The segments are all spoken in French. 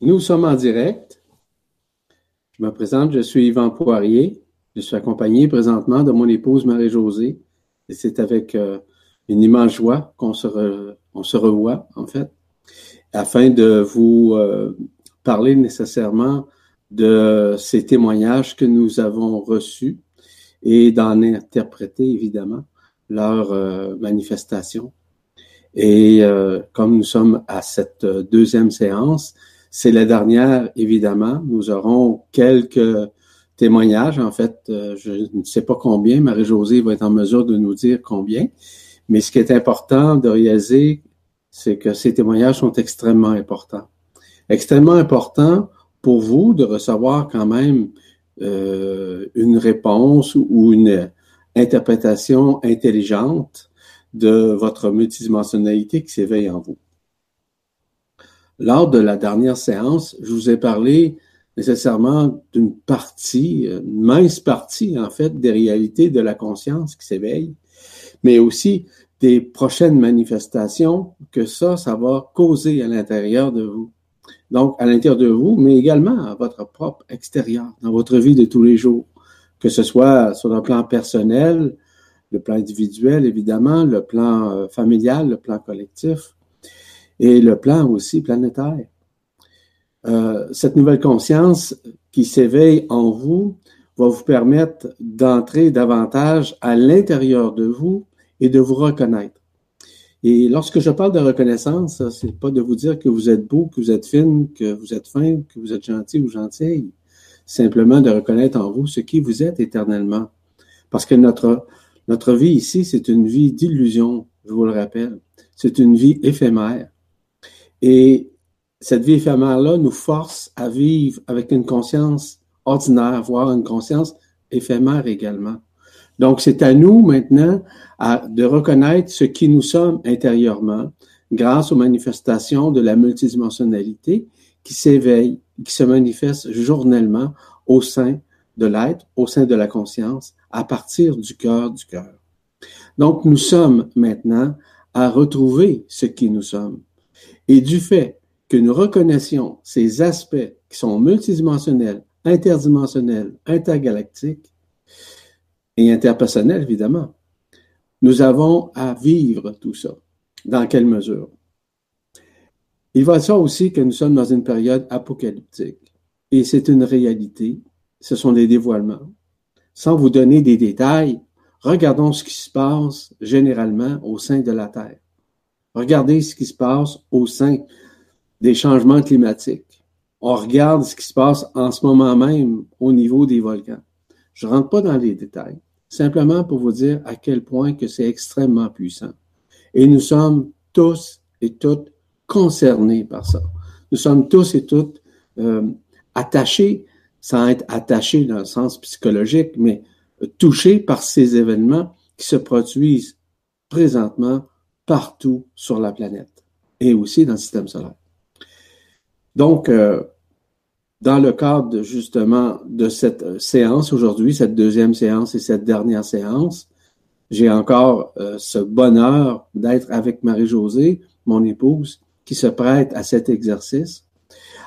Nous sommes en direct. Je me présente, je suis Yvan Poirier. Je suis accompagné présentement de mon épouse Marie-Josée. Et c'est avec euh, une immense joie qu'on se, revoit, en fait, afin de vous euh, parler nécessairement de ces témoignages que nous avons reçus et d'en interpréter, évidemment, leur euh, manifestation. Et comme nous sommes à cette deuxième séance, c'est la dernière, évidemment. Nous aurons quelques témoignages. En fait, euh, je ne sais pas combien. Marie-Josée va être en mesure de nous dire combien. Mais ce qui est important de réaliser, c'est que ces témoignages sont extrêmement importants. Extrêmement importants pour vous de recevoir quand même euh, une réponse ou une interprétation intelligente de votre multidimensionnalité qui s'éveille en vous. Lors de la dernière séance, je vous ai parlé nécessairement d'une partie, une mince partie en fait, des réalités de la conscience qui s'éveille, mais aussi des prochaines manifestations que ça, ça va causer à l'intérieur de vous. Donc, à l'intérieur de vous, mais également à votre propre extérieur, dans votre vie de tous les jours, que ce soit sur le plan personnel, le plan individuel, évidemment, le plan euh, familial, le plan collectif, et le plan aussi planétaire. Euh, cette nouvelle conscience qui s'éveille en vous va vous permettre d'entrer davantage à l'intérieur de vous et de vous reconnaître. Et lorsque je parle de reconnaissance, c'est pas de vous dire que vous êtes beau, que vous êtes fine, que vous êtes fin, que vous êtes gentil ou gentille. Simplement de reconnaître en vous ce qui vous êtes éternellement. Parce que notre, vie ici, c'est une vie d'illusion, je vous le rappelle. C'est une vie éphémère. Et cette vie éphémère-là nous force à vivre avec une conscience ordinaire, voire une conscience éphémère également. Donc, c'est à nous maintenant de reconnaître ce qui nous sommes intérieurement grâce aux manifestations de la multidimensionnalité qui s'éveille, qui se manifeste journellement au sein de l'être, au sein de la conscience, à partir du cœur du cœur. Donc, nous sommes maintenant à retrouver ce qui nous sommes. Et du fait que nous reconnaissions ces aspects qui sont multidimensionnels, interdimensionnels, intergalactiques et interpersonnels, évidemment, nous avons à vivre tout ça. Dans quelle mesure? Il va dire aussi que nous sommes dans une période apocalyptique. Et c'est une réalité. Ce sont des dévoilements. Sans vous donner des détails, regardons ce qui se passe généralement au sein de la Terre. Regardez ce qui se passe au sein des changements climatiques. On regarde ce qui se passe en ce moment même au niveau des volcans. Je rentre pas dans les détails, simplement pour vous dire à quel point que c'est extrêmement puissant. Et nous sommes tous et toutes concernés par ça. Nous sommes tous et toutes euh, attachés, sans être attachés dans le sens psychologique, mais touchés par ces événements qui se produisent présentement partout sur la planète et aussi dans le système solaire. Donc, euh, dans le cadre justement de cette séance aujourd'hui, cette deuxième séance et cette dernière séance, j'ai encore euh, ce bonheur d'être avec Marie-Josée, mon épouse, qui se prête à cet exercice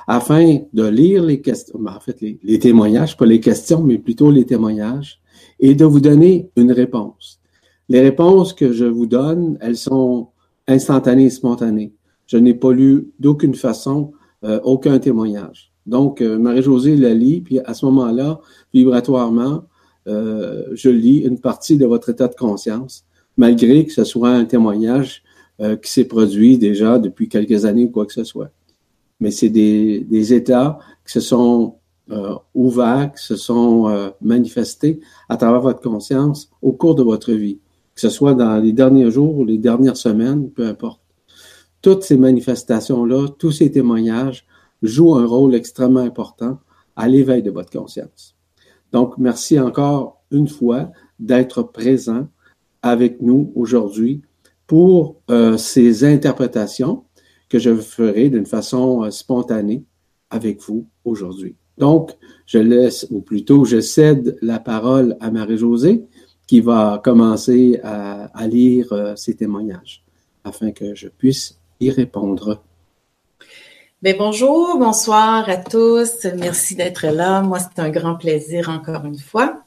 afin de lire les questions, ben, en fait les, témoignages, pas les questions, mais plutôt les témoignages, et de vous donner une réponse. Les réponses que je vous donne, elles sont instantanées et spontanées. Je n'ai pas lu d'aucune façon euh, aucun témoignage. Donc, euh, Marie-Josée la lit, puis à ce moment-là, vibratoirement, euh, je lis une partie de votre état de conscience, malgré que ce soit un témoignage qui s'est produit déjà depuis quelques années ou quoi que ce soit. Mais c'est des, des états qui se sont ouverts, qui se sont manifestés à travers votre conscience au cours de votre vie que ce soit dans les derniers jours ou les dernières semaines, peu importe. Toutes ces manifestations-là, tous ces témoignages jouent un rôle extrêmement important à l'éveil de votre conscience. Donc, merci encore une fois d'être présent avec nous aujourd'hui pour euh, ces interprétations que je ferai d'une façon euh, spontanée avec vous aujourd'hui. Donc, je laisse, ou plutôt je cède la parole à Marie-Josée qui va commencer à, lire euh, ces témoignages afin que je puisse y répondre. Bien, bonjour, bonsoir à tous. Merci d'être là. Moi, c'est un grand plaisir encore une fois.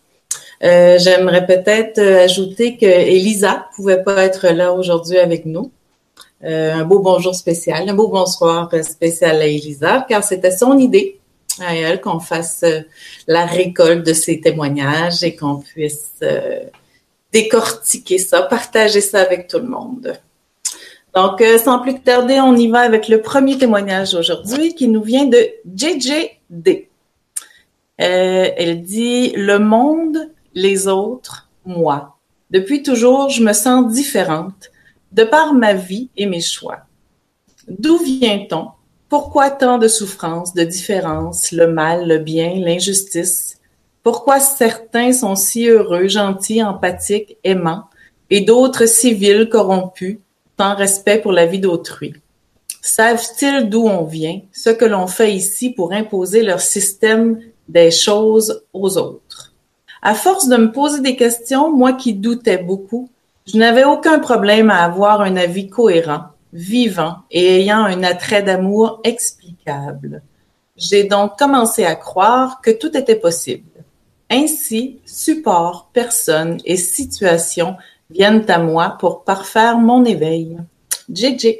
Euh, j'aimerais peut-être ajouter que Elisa pouvait pas être là aujourd'hui avec nous. Euh, un beau bonjour spécial, un beau bonsoir spécial à Elisa, car c'était son idée à elle qu'on fasse euh, la récolte de ses témoignages et qu'on puisse euh, décortiquer ça, partager ça avec tout le monde. Donc, sans plus tarder, on y va avec le premier témoignage aujourd'hui qui nous vient de JJD. elle dit Le monde, les autres, moi. Depuis toujours, je me sens différente de par ma vie et mes choix. D'où vient-on? Pourquoi tant de souffrances, de différences, le mal, le bien, l'injustice? Pourquoi certains sont si heureux, gentils, empathiques, aimants, et d'autres civils, corrompus, sans respect pour la vie d'autrui? Savent-ils d'où on vient, ce que l'on fait ici pour imposer leur système des choses aux autres? À force de me poser des questions, moi qui doutais beaucoup, je n'avais aucun problème à avoir un avis cohérent, vivant et ayant un attrait d'amour explicable. J'ai donc commencé à croire que tout était possible. Ainsi, support, personnes et situations viennent à moi pour parfaire mon éveil. JJ.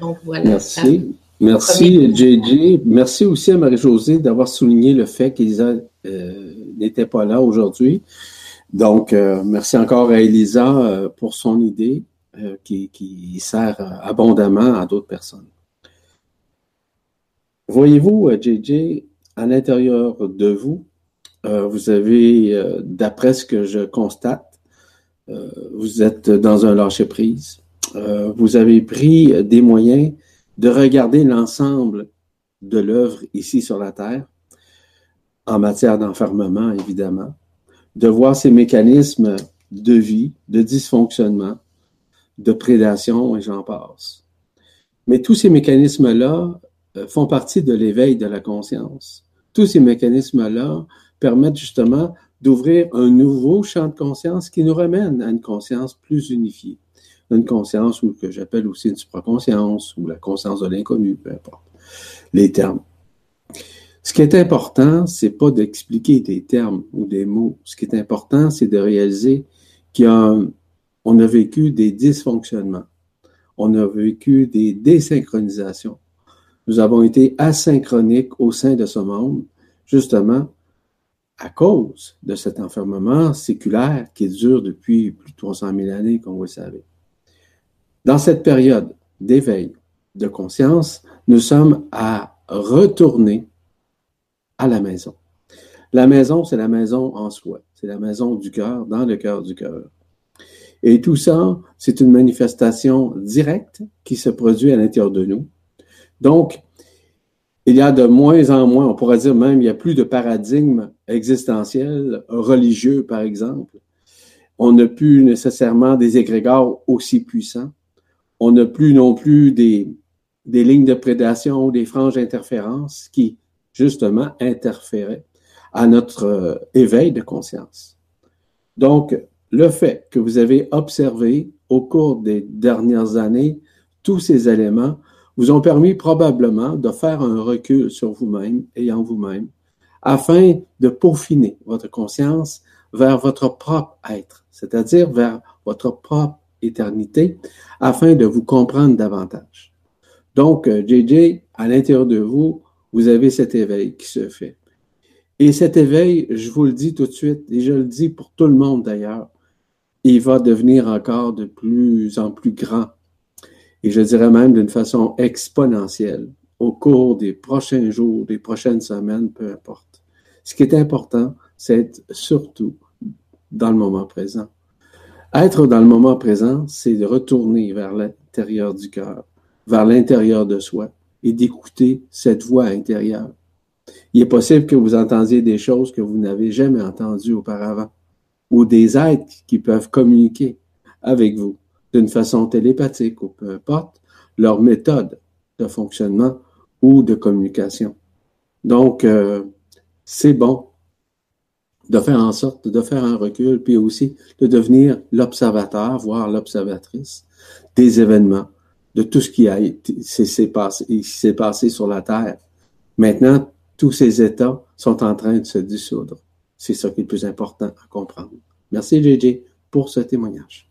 Donc voilà. Merci. Merci, JJ. Merci aussi à Marie-Josée d'avoir souligné le fait qu'Elisa euh, n'était pas là aujourd'hui. Donc, euh, merci encore à Elisa euh, pour son idée euh, qui, qui, sert abondamment à d'autres personnes. Voyez-vous, JJ, à l'intérieur de vous, vous avez, d'après ce que je constate, vous êtes dans un lâcher-prise. vous avez pris des moyens de regarder l'ensemble de l'œuvre ici sur la Terre, en matière d'enfermement, évidemment, de voir ces mécanismes de vie, de dysfonctionnement, de prédation, et j'en passe. Mais tous ces mécanismes-là euh, font partie de l'éveil de la conscience. Tous ces mécanismes-là permettent justement d'ouvrir un nouveau champ de conscience qui nous ramène à une conscience plus unifiée. Une conscience ou que j'appelle aussi une supraconscience ou la conscience de l'inconnu, peu importe les termes. Ce qui est important, c'est pas d'expliquer des termes ou des mots. Ce qui est important, c'est de réaliser qu'on a, a vécu des dysfonctionnements. On a vécu des désynchronisations. Nous avons été asynchroniques au sein de ce monde, justement à cause de cet enfermement séculaire qui dure depuis plus de 300 000 années, comme vous le savez. Dans cette période d'éveil de conscience, nous sommes à retourner à la maison. La maison, c'est la maison en soi. C'est la maison du cœur, dans le cœur du cœur. Et tout ça, c'est une manifestation directe qui se produit à l'intérieur de nous. Donc, il y a de moins en moins, on pourrait dire même, il n'y a plus de paradigme existentiel, religieux, par exemple. On n'a plus nécessairement des égrégores aussi puissants. On n'a plus non plus des, des lignes de prédation ou des franges d'interférence qui justement interférer à notre euh, éveil de conscience. Donc, le fait que vous avez observé au cours des dernières années tous ces éléments vous ont permis probablement de faire un recul sur vous-même et en vous-même afin de peaufiner votre conscience vers votre propre être, c'est-à-dire vers votre propre éternité, afin de vous comprendre davantage. Donc, JJ, euh, à l'intérieur de vous, vous avez cet éveil qui se fait. Et cet éveil, je vous le dis tout de suite, et je le dis pour tout le monde d'ailleurs, il va devenir encore de plus en plus grand. Et je dirais même d'une façon exponentielle au cours des prochains jours, des prochaines semaines, peu importe. Ce qui est important, c'est être surtout dans le moment présent. Être dans le moment présent, c'est de retourner vers l'intérieur du cœur, vers l'intérieur de soi, et d'écouter cette voix intérieure. Il est possible que vous entendiez des choses que vous n'avez jamais entendues auparavant, ou des êtres qui peuvent communiquer avec vous d'une façon télépathique ou peu importe leur méthode de fonctionnement ou de communication. Donc, euh, c'est bon. de faire en sorte de faire un recul, puis aussi de devenir l'observateur, voire l'observatrice des événements, de tout ce qui s'est passé, passé sur la Terre. Maintenant, tous ces États sont en train de se dissoudre. C'est ça qui est le plus important à comprendre. Merci, JJ, pour ce témoignage.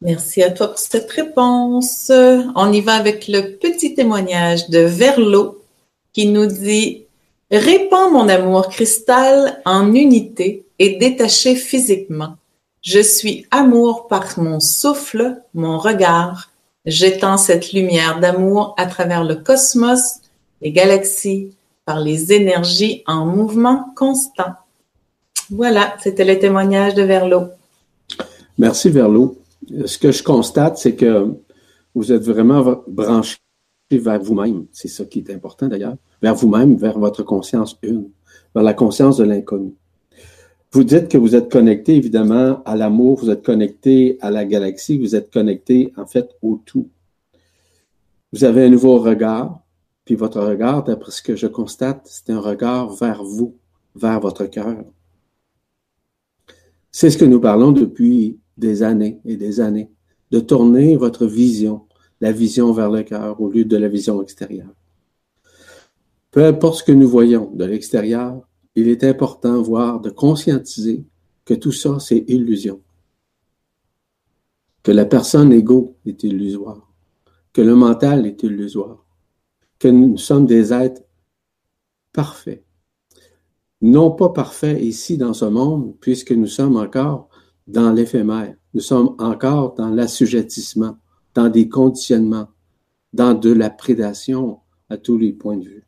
Merci à toi pour cette réponse. On y va avec le petit témoignage de Verlo qui nous dit Répands mon amour cristal en unité et détaché physiquement. Je suis amour par mon souffle, mon regard. J'étends cette lumière d'amour à travers le cosmos, les galaxies, par les énergies en mouvement constant. Voilà, c'était le témoignage de Verlo. Merci Verlo. Ce que je constate, c'est que vous êtes vraiment branché vers vous-même. C'est ça qui est important d'ailleurs. Vers vous-même, vers votre conscience une, vers la conscience de l'inconnu. Vous dites que vous êtes connecté évidemment à l'amour, vous êtes connecté à la galaxie, vous êtes connecté en fait au tout. Vous avez un nouveau regard, puis votre regard, d'après ce que je constate, c'est un regard vers vous, vers votre cœur. C'est ce que nous parlons depuis des années et des années, de tourner votre vision, la vision vers le cœur au lieu de la vision extérieure. Peu importe ce que nous voyons de l'extérieur, il est important, voire de conscientiser que tout ça, c'est illusion. Que la personne égaux est illusoire. Que le mental est illusoire. Que nous sommes des êtres parfaits. Non pas parfaits ici dans ce monde, puisque nous sommes encore dans l'éphémère. Nous sommes encore dans l'assujettissement, dans des conditionnements, dans de la prédation à tous les points de vue.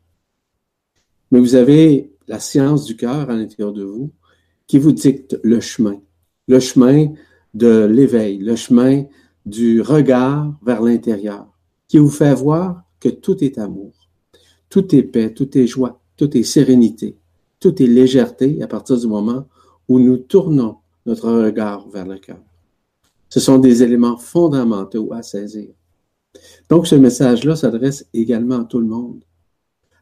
Mais vous avez la science du cœur à l'intérieur de vous qui vous dicte le chemin, le chemin de l'éveil, le chemin du regard vers l'intérieur, qui vous fait voir que tout est amour, tout est paix, tout est joie, tout est sérénité, tout est légèreté à partir du moment où nous tournons notre regard vers le cœur. Ce sont des éléments fondamentaux à saisir. Donc, ce message-là s'adresse également à tout le monde.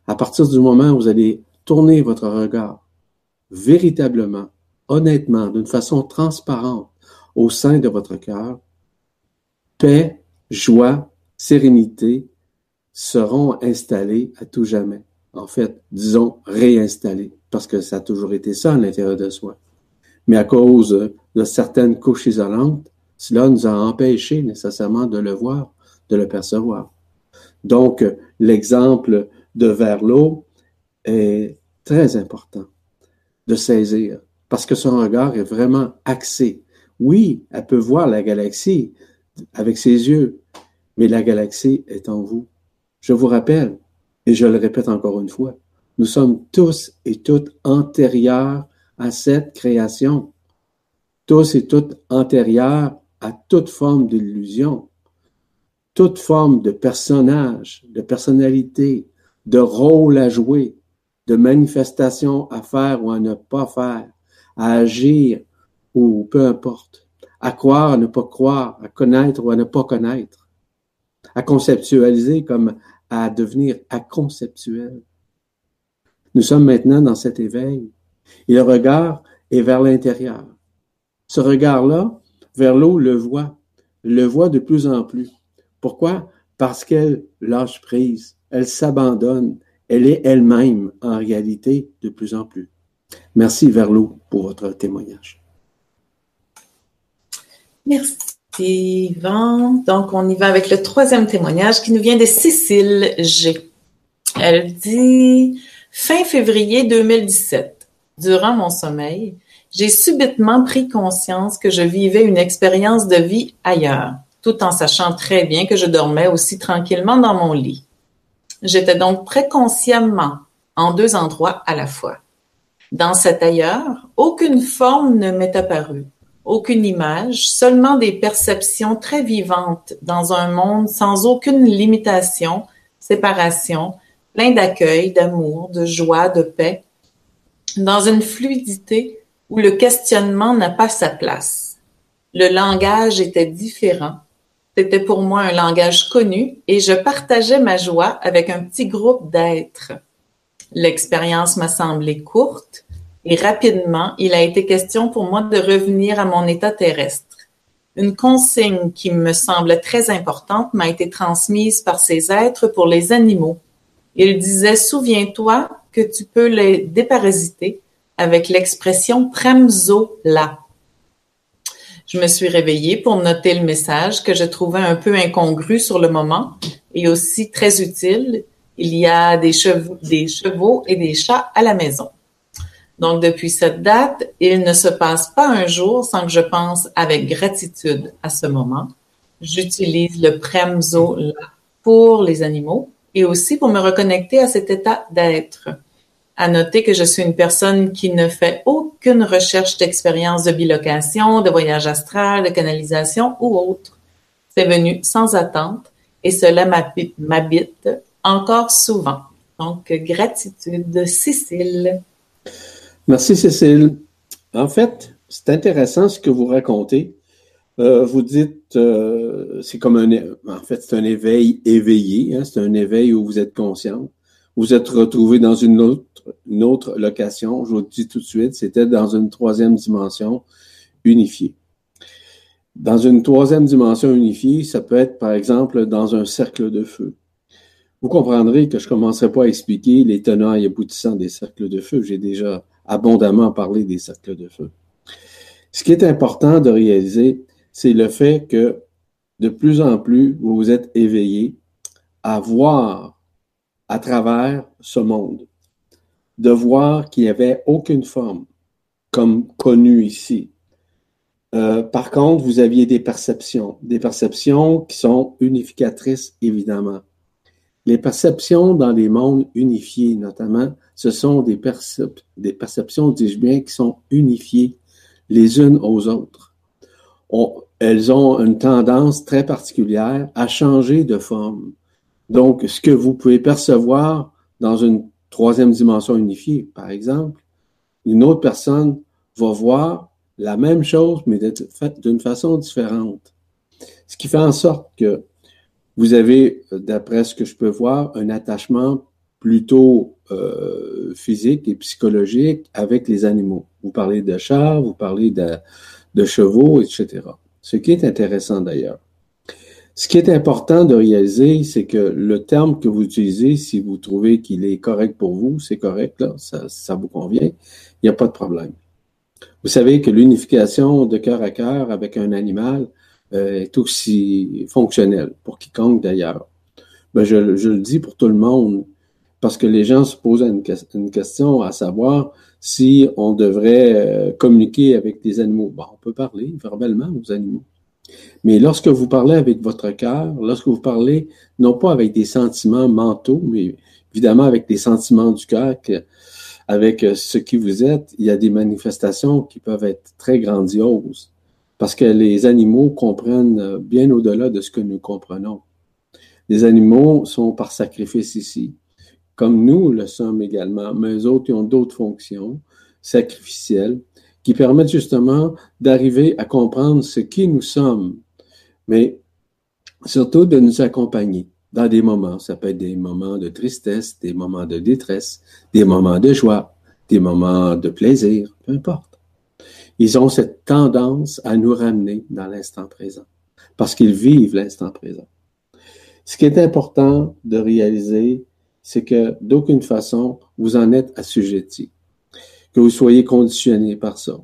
À partir du moment où vous allez tourner votre regard véritablement, honnêtement, d'une façon transparente au sein de votre cœur, paix, joie, sérénité seront installés à tout jamais. En fait, disons réinstallés, parce que ça a toujours été ça à l'intérieur de soi mais à cause de certaines couches isolantes, cela nous a empêché nécessairement de le voir, de le percevoir. Donc, l'exemple de Verlo est très important de saisir parce que son regard est vraiment axé. Oui, elle peut voir la galaxie avec ses yeux, mais la galaxie est en vous. Je vous rappelle, et je le répète encore une fois, nous sommes tous et toutes antérieurs à cette création. Tous et toutes antérieurs à toute forme d'illusion, toute forme de personnage, de personnalité, de rôle à jouer, de manifestation à faire ou à ne pas faire, à agir ou peu importe, à croire, à ne pas croire, à connaître ou à ne pas connaître, à conceptualiser comme à devenir conceptuel. Nous sommes maintenant dans cet éveil et le regard est vers l'intérieur. Ce regard-là, vers l'eau, le voit, le voit de plus en plus. Pourquoi? Parce qu'elle lâche prise, elle s'abandonne, elle est elle-même en réalité de plus en plus. Merci Verlot pour votre témoignage. Merci Yvan. Donc on y va avec le troisième témoignage qui nous vient de Cécile G. Elle dit fin février 2017. Durant mon sommeil, j'ai subitement pris conscience que je vivais une expérience de vie ailleurs, tout en sachant très bien que je dormais aussi tranquillement dans mon lit. J'étais donc très consciemment en deux endroits à la fois. Dans cet ailleurs, aucune forme ne m'est apparue, aucune image, seulement des perceptions très vivantes dans un monde sans aucune limitation, séparation, plein d'accueil, d'amour, de joie, de paix, dans une fluidité où le questionnement n'a pas sa place. Le langage était différent. C'était pour moi un langage connu et je partageais ma joie avec un petit groupe d'êtres. L'expérience m'a semblé courte, et rapidement, il a été question pour moi de revenir à mon état terrestre. Une consigne qui me semble très importante m'a été transmise par ces êtres pour les animaux. Il disait Souviens-toi que tu peux les déparasiter avec l'expression Premzo la. Je me suis réveillée pour noter le message que je trouvais un peu incongru sur le moment et aussi très utile. Il y a des chevaux, des chevaux et des chats à la maison. Donc, depuis cette date, il ne se passe pas un jour sans que je pense avec gratitude à ce moment. J'utilise le Premzo pour les animaux et aussi pour me reconnecter à cet état d'être. À noter que je suis une personne qui ne fait aucune recherche d'expérience de bilocation, de voyage astral, de canalisation ou autre. C'est venu sans attente et cela m'habite encore souvent. Donc, gratitude, Cécile. Merci, Cécile. En fait, c'est intéressant ce que vous racontez. Euh, vous dites, euh, c'est comme un, en fait, c'est un éveil éveillé. Hein, c'est un éveil où vous êtes conscient. Vous êtes retrouvé dans une autre, une autre location. Je vous le dis tout de suite, c'était dans une troisième dimension unifiée. Dans une troisième dimension unifiée, ça peut être, par exemple, dans un cercle de feu. Vous comprendrez que je ne commencerai pas à expliquer les tenants et aboutissants des cercles de feu. J'ai déjà abondamment parler des cercles de feu. Ce qui est important de réaliser, c'est le fait que de plus en plus, vous vous êtes éveillé à voir à travers ce monde, de voir qu'il n'y avait aucune forme comme connue ici. Euh, par contre, vous aviez des perceptions, des perceptions qui sont unificatrices, évidemment. Les perceptions dans les mondes unifiés, notamment, ce sont des, des perceptions, dis-je bien, qui sont unifiées les unes aux autres. elles ont une tendance très particulière à changer de forme. Donc, ce que vous pouvez percevoir dans une troisième dimension unifiée, par exemple, une autre personne va voir la même chose, mais d'une façon différente. Ce qui fait en sorte que vous avez, d'après ce que je peux voir, un attachement plutôt euh, physique et psychologique avec les animaux. Vous parlez de chats, vous parlez de, de chevaux, etc. Ce qui est intéressant d'ailleurs. Ce qui est important de réaliser, c'est que le terme que vous utilisez, si vous trouvez qu'il est correct pour vous, c'est correct, là, ça, vous convient, il n'y a pas de problème. Vous savez que l'unification de cœur à cœur avec un animal, euh, est aussi fonctionnel pour quiconque d'ailleurs. Ben, je, le dis pour tout le monde parce que les gens se posent une, question à savoir si on devrait euh, communiquer avec des animaux. On peut parler verbalement aux animaux. Mais lorsque vous parlez avec votre cœur, lorsque vous parlez non pas avec des sentiments mentaux, mais évidemment avec des sentiments du cœur, avec euh, ce qui vous êtes, il y a des manifestations qui peuvent être très grandioses parce que les animaux comprennent euh, bien au-delà de ce que nous comprenons. Les animaux sont par sacrifice ici, comme nous le sommes également, mais eux autres ont d'autres fonctions sacrificielles qui permettent justement d'arriver à comprendre ce qui nous sommes, mais surtout de nous accompagner dans des moments. Ça peut être des moments de tristesse, des moments de détresse, des moments de joie, des moments de plaisir, peu importe ils ont cette tendance à nous ramener dans l'instant présent, parce qu'ils vivent l'instant présent. Ce qui est important de réaliser, c'est que d'aucune façon, vous en êtes assujetti, que vous soyez conditionné par ça.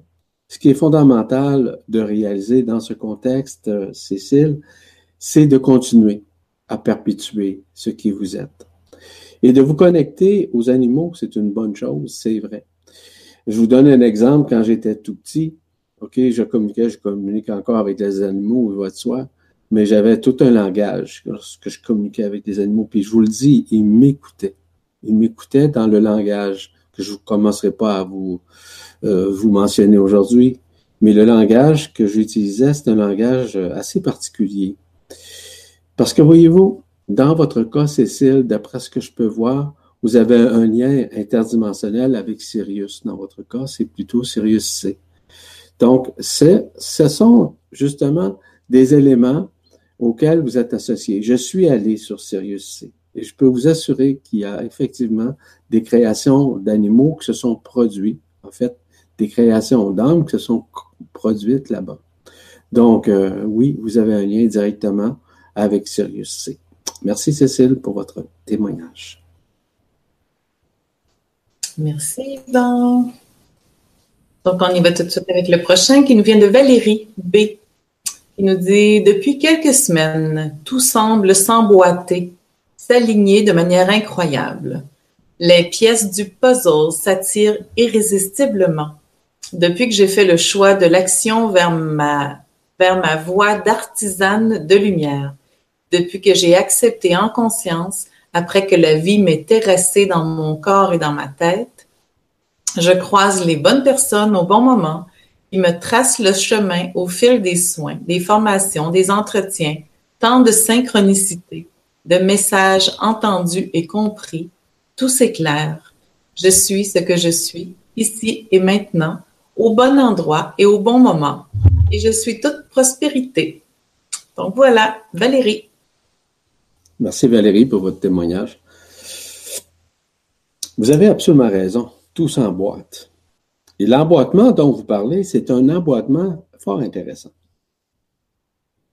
Ce qui est fondamental de réaliser dans ce contexte, euh, Cécile, c'est de continuer à perpétuer ce qui vous êtes. Et de vous connecter aux animaux, c'est une bonne chose, c'est vrai. Je vous donne un exemple. Quand j'étais tout petit, OK, je communiquais, je communique encore avec des animaux, il va de soi, mais j'avais tout un langage lorsque je communiquais avec des animaux. Puis je vous le dis, ils m'écoutaient. Ils m'écoutaient dans le langage que je ne commencerai pas à vous, euh, vous mentionner aujourd'hui. Mais le langage que j'utilisais, c'est un langage assez particulier. Parce que voyez-vous, dans votre cas, Cécile, d'après ce que je peux voir, vous avez un lien interdimensionnel avec Sirius. Dans votre cas, c'est plutôt Sirius C. Donc, ce sont justement des éléments auxquels vous êtes associés. Je suis allé sur Sirius C et je peux vous assurer qu'il y a effectivement des créations d'animaux qui se sont produits en fait, des créations d'âme qui se sont produites là-bas. Donc, euh, oui, vous avez un lien directement avec Sirius C. Merci Cécile pour votre témoignage. Merci Yvan. Donc, on y va tout de suite avec le prochain qui nous vient de Valérie B. qui nous dit Depuis quelques semaines, tout semble s'emboîter, s'aligner de manière incroyable. Les pièces du puzzle s'attirent irrésistiblement. Depuis que j'ai fait le choix de l'action vers ma, vers ma voie d'artisane de lumière, depuis que j'ai accepté en conscience, après que la vie m'ait terrassée dans mon corps et dans ma tête, je croise les bonnes personnes au bon moment qui me tracent le chemin au fil des soins, des formations, des entretiens, tant de synchronicité, de messages entendus et compris. Tout s'éclaire. Je suis ce que je suis, ici et maintenant, au bon endroit et au bon moment. Et je suis toute prospérité. Donc voilà, Valérie. Merci Valérie pour votre témoignage. Vous avez absolument raison tout s'emboîte. Et l'emboîtement dont vous parlez, c'est un emboîtement fort intéressant.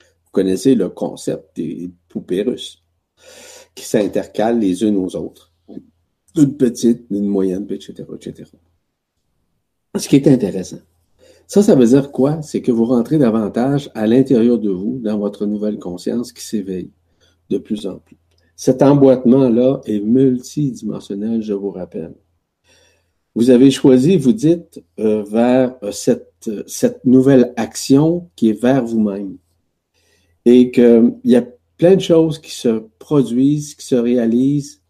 Vous connaissez le concept des poupées russes qui s'intercalent les unes aux autres. Une petite, une moyenne, etc., etc. Ce qui est intéressant. Ça, ça veut dire quoi? C'est que vous rentrez davantage à l'intérieur de vous, dans votre nouvelle conscience qui s'éveille de plus en plus. Cet emboîtement-là est multidimensionnel, je vous rappelle vous avez choisi, vous dites, euh, vers euh, cette, cette nouvelle action qui est vers vous-même. Et qu'il y a plein de choses qui se produisent, qui se réalisent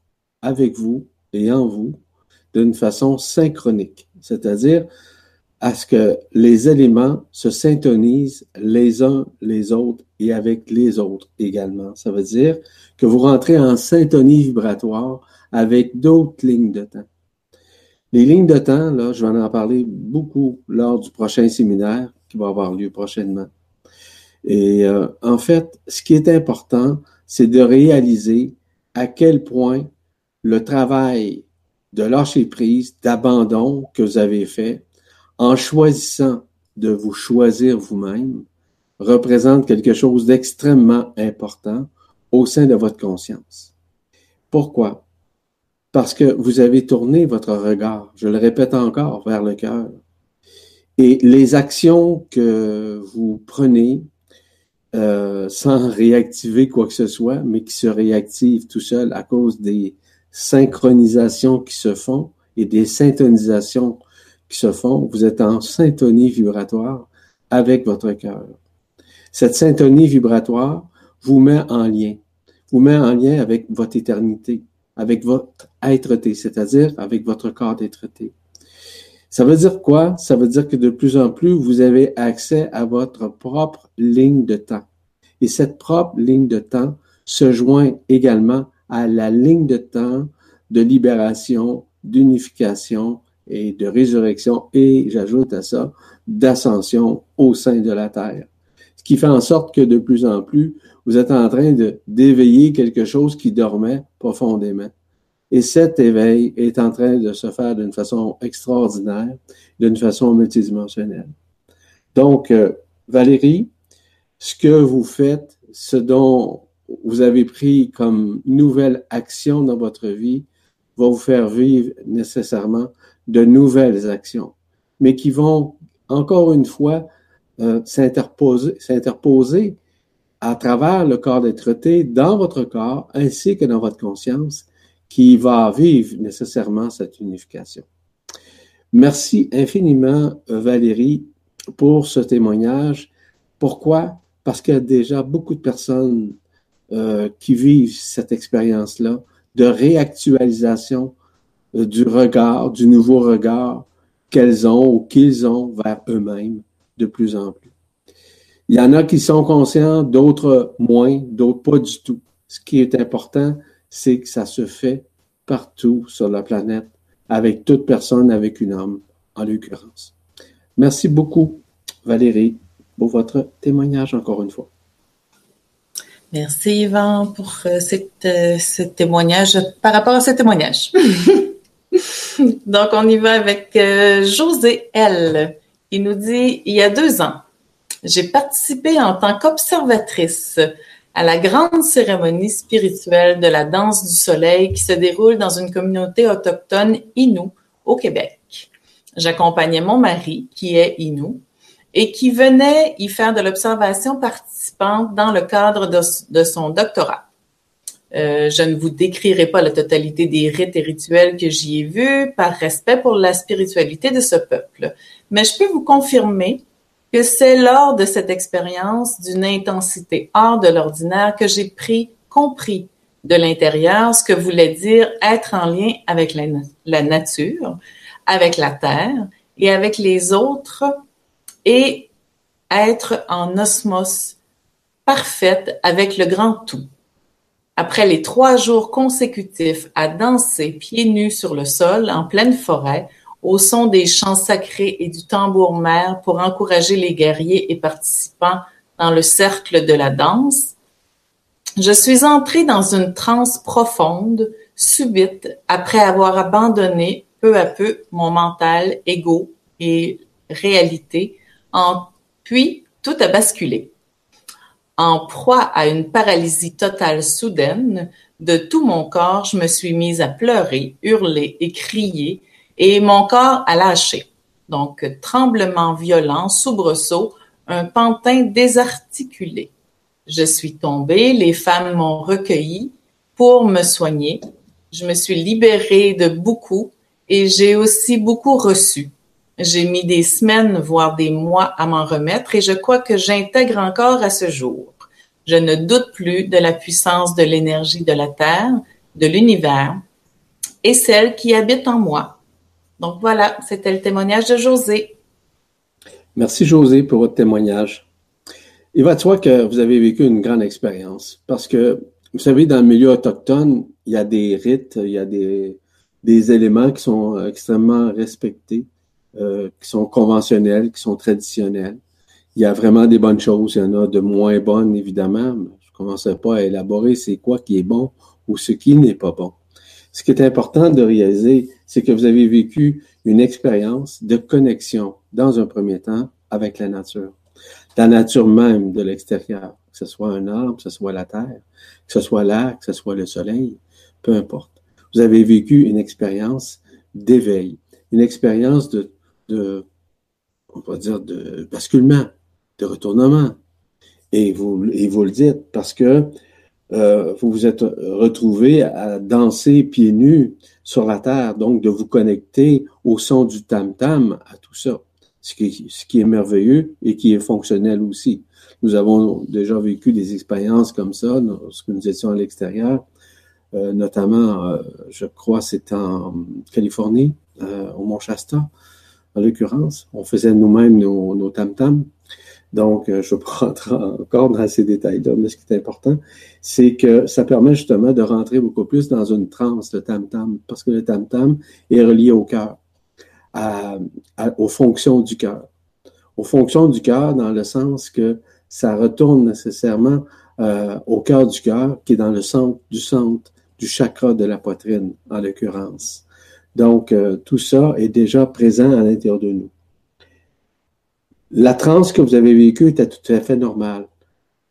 avec vous et en vous d'une façon synchronique. C'est-à-dire à ce que les éléments se syntonisent les uns les autres et avec les autres également. Ça veut dire que vous rentrez en syntonie vibratoire avec d'autres lignes de temps. Les lignes de temps, là, je vais en parler beaucoup lors du prochain séminaire qui va avoir lieu prochainement. Et euh, en fait, ce qui est important, c'est de réaliser à quel point le travail de lâcher prise, d'abandon que vous avez fait, en choisissant de vous choisir vous-même, représente quelque chose d'extrêmement important au sein de votre conscience. Pourquoi? parce que vous avez tourné votre regard, je le répète encore, vers le cœur. Et les actions que vous prenez euh, sans réactiver quoi que ce soit, mais qui se réactivent tout seul à cause des synchronisations qui se font et des syntonisations qui se font, vous êtes en syntonie vibratoire avec votre cœur. Cette syntonie vibratoire vous met en lien, vous met en lien avec votre éternité, avec votre être-té, c'est-à-dire avec votre corps d'être-té. Ça veut dire quoi? Ça veut dire que de plus en plus, vous avez accès à votre propre ligne de temps. Et cette propre ligne de temps se joint également à la ligne de temps de libération, d'unification et de résurrection et, j'ajoute à ça, d'ascension au sein de la Terre. Ce qui fait en sorte que de plus en plus, vous êtes en train d'éveiller quelque chose qui dormait profondément. Et cet éveil est en train de se faire d'une façon extraordinaire, d'une façon multidimensionnelle. Donc, euh, Valérie, ce que vous faites, ce dont vous avez pris comme nouvelle action dans votre vie, va vous faire vivre nécessairement de nouvelles actions, mais qui vont, encore une fois, euh, s'interposer, à travers le corps d'être dans votre corps ainsi que dans votre conscience qui va vivre nécessairement cette unification. Merci infiniment, Valérie, pour ce témoignage. Pourquoi? Parce qu'il y a déjà beaucoup de personnes euh, qui vivent cette expérience-là de réactualisation euh, du regard, du nouveau regard qu'elles ont ou qu'ils ont vers eux-mêmes de plus en plus. Il y en a qui sont conscients, d'autres moins, d'autres pas du tout. Ce qui est important, c'est que ça se fait partout sur la planète, avec toute personne avec une âme, en l'occurrence. Merci beaucoup, Valérie, pour votre témoignage encore une fois. Merci, Yvan, pour euh, cette, euh, ce témoignage, par rapport à ce témoignage. Donc, on y va avec euh, José L. Il nous dit, il y a deux ans, j'ai participé en tant qu'observatrice à la grande cérémonie spirituelle de la danse du soleil qui se déroule dans une communauté autochtone Innu au Québec. J'accompagnais mon mari, qui est Innu, et qui venait y faire de l'observation participante dans le cadre de, son doctorat. Euh, je ne vous décrirai pas la totalité des rites et rituels que j'y ai vus par respect pour la spiritualité de ce peuple, mais je peux vous confirmer que c'est lors de cette expérience d'une intensité hors de l'ordinaire que j'ai pris, compris de l'intérieur ce que voulait dire être en lien avec la, nature, avec la terre et avec les autres et être en osmose parfaite avec le grand tout. Après les trois jours consécutifs à danser pieds nus sur le sol en pleine forêt, au son des chants sacrés et du tambour-mère pour encourager les guerriers et participants dans le cercle de la danse, je suis entrée dans une transe profonde, subite, après avoir abandonné peu à peu mon mental, ego et réalité, en, puis tout a basculé. En proie à une paralysie totale soudaine, de tout mon corps, je me suis mise à pleurer, hurler et crier et mon corps a lâché. Donc, tremblement violent, soubresaut, un pantin désarticulé. Je suis tombée, les femmes m'ont recueilli pour me soigner. Je me suis libérée de beaucoup et j'ai aussi beaucoup reçu. J'ai mis des semaines, voire des mois à m'en remettre et je crois que j'intègre encore à ce jour. Je ne doute plus de la puissance de l'énergie de la Terre, de l'univers et celle qui habite en moi. Donc voilà, c'était le témoignage de José. Merci José pour votre témoignage. Il va de soi que vous avez vécu une grande expérience parce que, vous savez, dans le milieu autochtone, il y a des rites, il y a des, éléments qui sont euh, extrêmement respectés, euh, qui sont conventionnels, qui sont traditionnels. Il y a vraiment des bonnes choses, il y en a de moins bonnes, évidemment. Je ne commencerai pas à élaborer c'est quoi qui est bon ou ce qui n'est pas bon. Ce qui est important de réaliser, c'est que vous avez vécu une expérience de connexion, dans un premier temps, avec la nature. La nature même de l'extérieur, que ce soit un arbre, que ce soit la terre, que ce soit l'air, que ce soit le soleil, peu importe. Vous avez vécu une expérience d'éveil, une expérience de, de, on va dire, de basculement, de retournement. Et vous, et vous le dites parce que euh, vous vous êtes retrouvé à danser pieds nus sur la terre, donc de vous connecter au son du tam-tam, à tout ça, ce qui, est merveilleux et qui est fonctionnel aussi. Nous avons déjà vécu des expériences comme ça lorsque nous étions à l'extérieur, euh, notamment, euh, je crois, c'est en Californie, au Mont Shasta, en l'occurrence. On faisait nous-mêmes nos tam-tams. Donc, euh, je vais pas rentrer encore dans ces détails-là, mais ce qui est important, c'est que ça permet justement de rentrer beaucoup plus dans une transe, le tam-tam, parce que le tam-tam est relié au cœur, aux fonctions du cœur. Aux fonctions du cœur dans le sens que ça retourne nécessairement euh, au cœur du cœur, qui est dans le centre du centre du chakra de la poitrine, en l'occurrence. Donc, euh, tout ça est déjà présent à l'intérieur de nous. La transe que vous avez vécue était tout à fait normale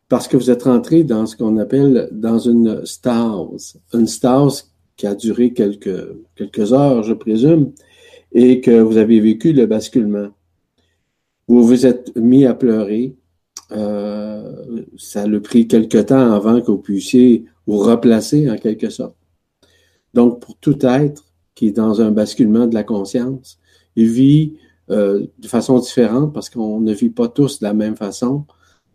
parce que vous êtes rentré dans ce qu'on appelle dans une stase, une stase qui a duré quelques, quelques heures, je présume, et que vous avez vécu le basculement. Vous vous êtes mis à pleurer. Euh, ça a pris quelque temps avant que vous puissiez vous replacer en quelque sorte. Donc, pour tout être qui est dans un basculement de la conscience, il vit euh, de façon différente parce qu'on ne vit pas tous de la même façon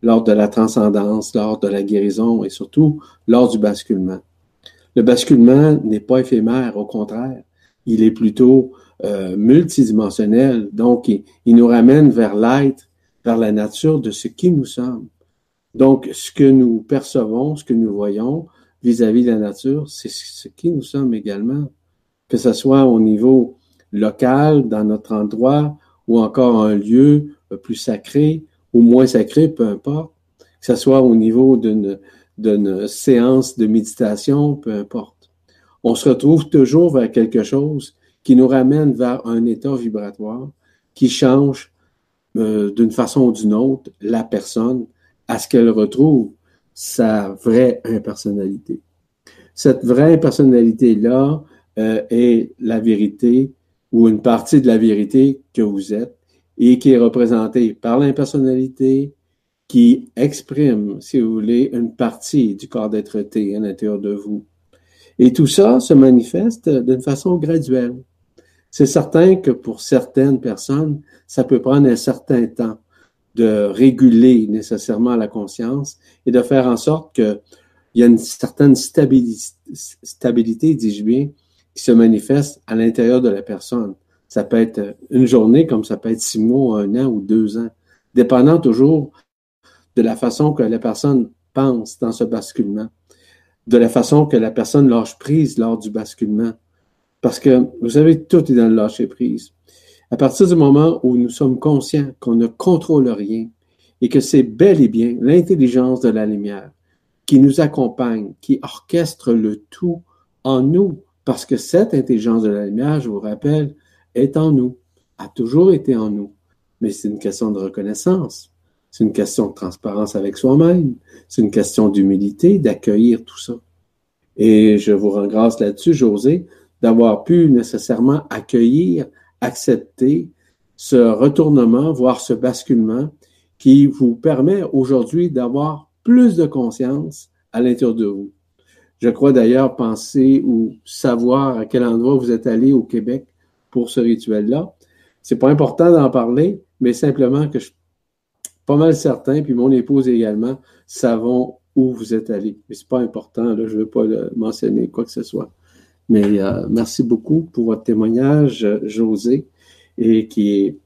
lors de la transcendance, lors de la guérison et surtout lors du basculement. Le basculement n'est pas éphémère, au contraire, il est plutôt euh, multidimensionnel, donc il, nous ramène vers l'être, vers la nature de ce qui nous sommes. Donc, ce que nous percevons, ce que nous voyons vis-à-vis de la nature, c'est ce qui nous sommes également, que ce soit au niveau local, dans notre endroit, ou encore un lieu plus sacré ou moins sacré, peu importe, que ce soit au niveau d'une, d'une séance de méditation, peu importe. On se retrouve toujours vers quelque chose qui nous ramène vers un état vibratoire qui change euh, d'une façon ou d'une autre la personne à ce qu'elle retrouve sa vraie impersonnalité. Cette vraie impersonnalité-là euh, est la vérité ou une partie de la vérité que vous êtes et qui est représentée par l'impersonnalité qui exprime, si vous voulez, une partie du corps d'être-té à l'intérieur de vous. Et tout ça se manifeste d'une façon graduelle. C'est certain que pour certaines personnes, ça peut prendre un certain temps de réguler nécessairement la conscience et de faire en sorte qu'il y a une certaine stabilité dis-je bien, qui se manifeste à l'intérieur de la personne. Ça peut être une journée, comme ça peut être six mois, un an ou deux ans, dépendant toujours de la façon que la personne pense dans ce basculement, de la façon que la personne lâche prise lors du basculement. Parce que, vous savez, tout est dans le lâcher prise. À partir du moment où nous sommes conscients qu'on ne contrôle rien et que c'est bel et bien l'intelligence de la lumière qui nous accompagne, qui orchestre le tout en nous, parce que cette intelligence de la lumière, je vous rappelle, est en nous, a toujours été en nous. Mais c'est une question de reconnaissance, c'est une question de transparence avec soi-même, c'est une question d'humilité, d'accueillir tout ça. Et je vous rends grâce là-dessus, José, d'avoir pu nécessairement accueillir, accepter ce retournement, voire ce basculement qui vous permet aujourd'hui d'avoir plus de conscience à l'intérieur de vous. Je crois d'ailleurs penser ou savoir à quel endroit vous êtes allé au Québec pour ce rituel-là. C'est pas important d'en parler, mais simplement que je suis pas mal certain, puis mon épouse également, savons où vous êtes allé. Mais c'est pas important, là, je veux pas le mentionner quoi que ce soit. Mais euh, merci beaucoup pour votre témoignage, José, et qui est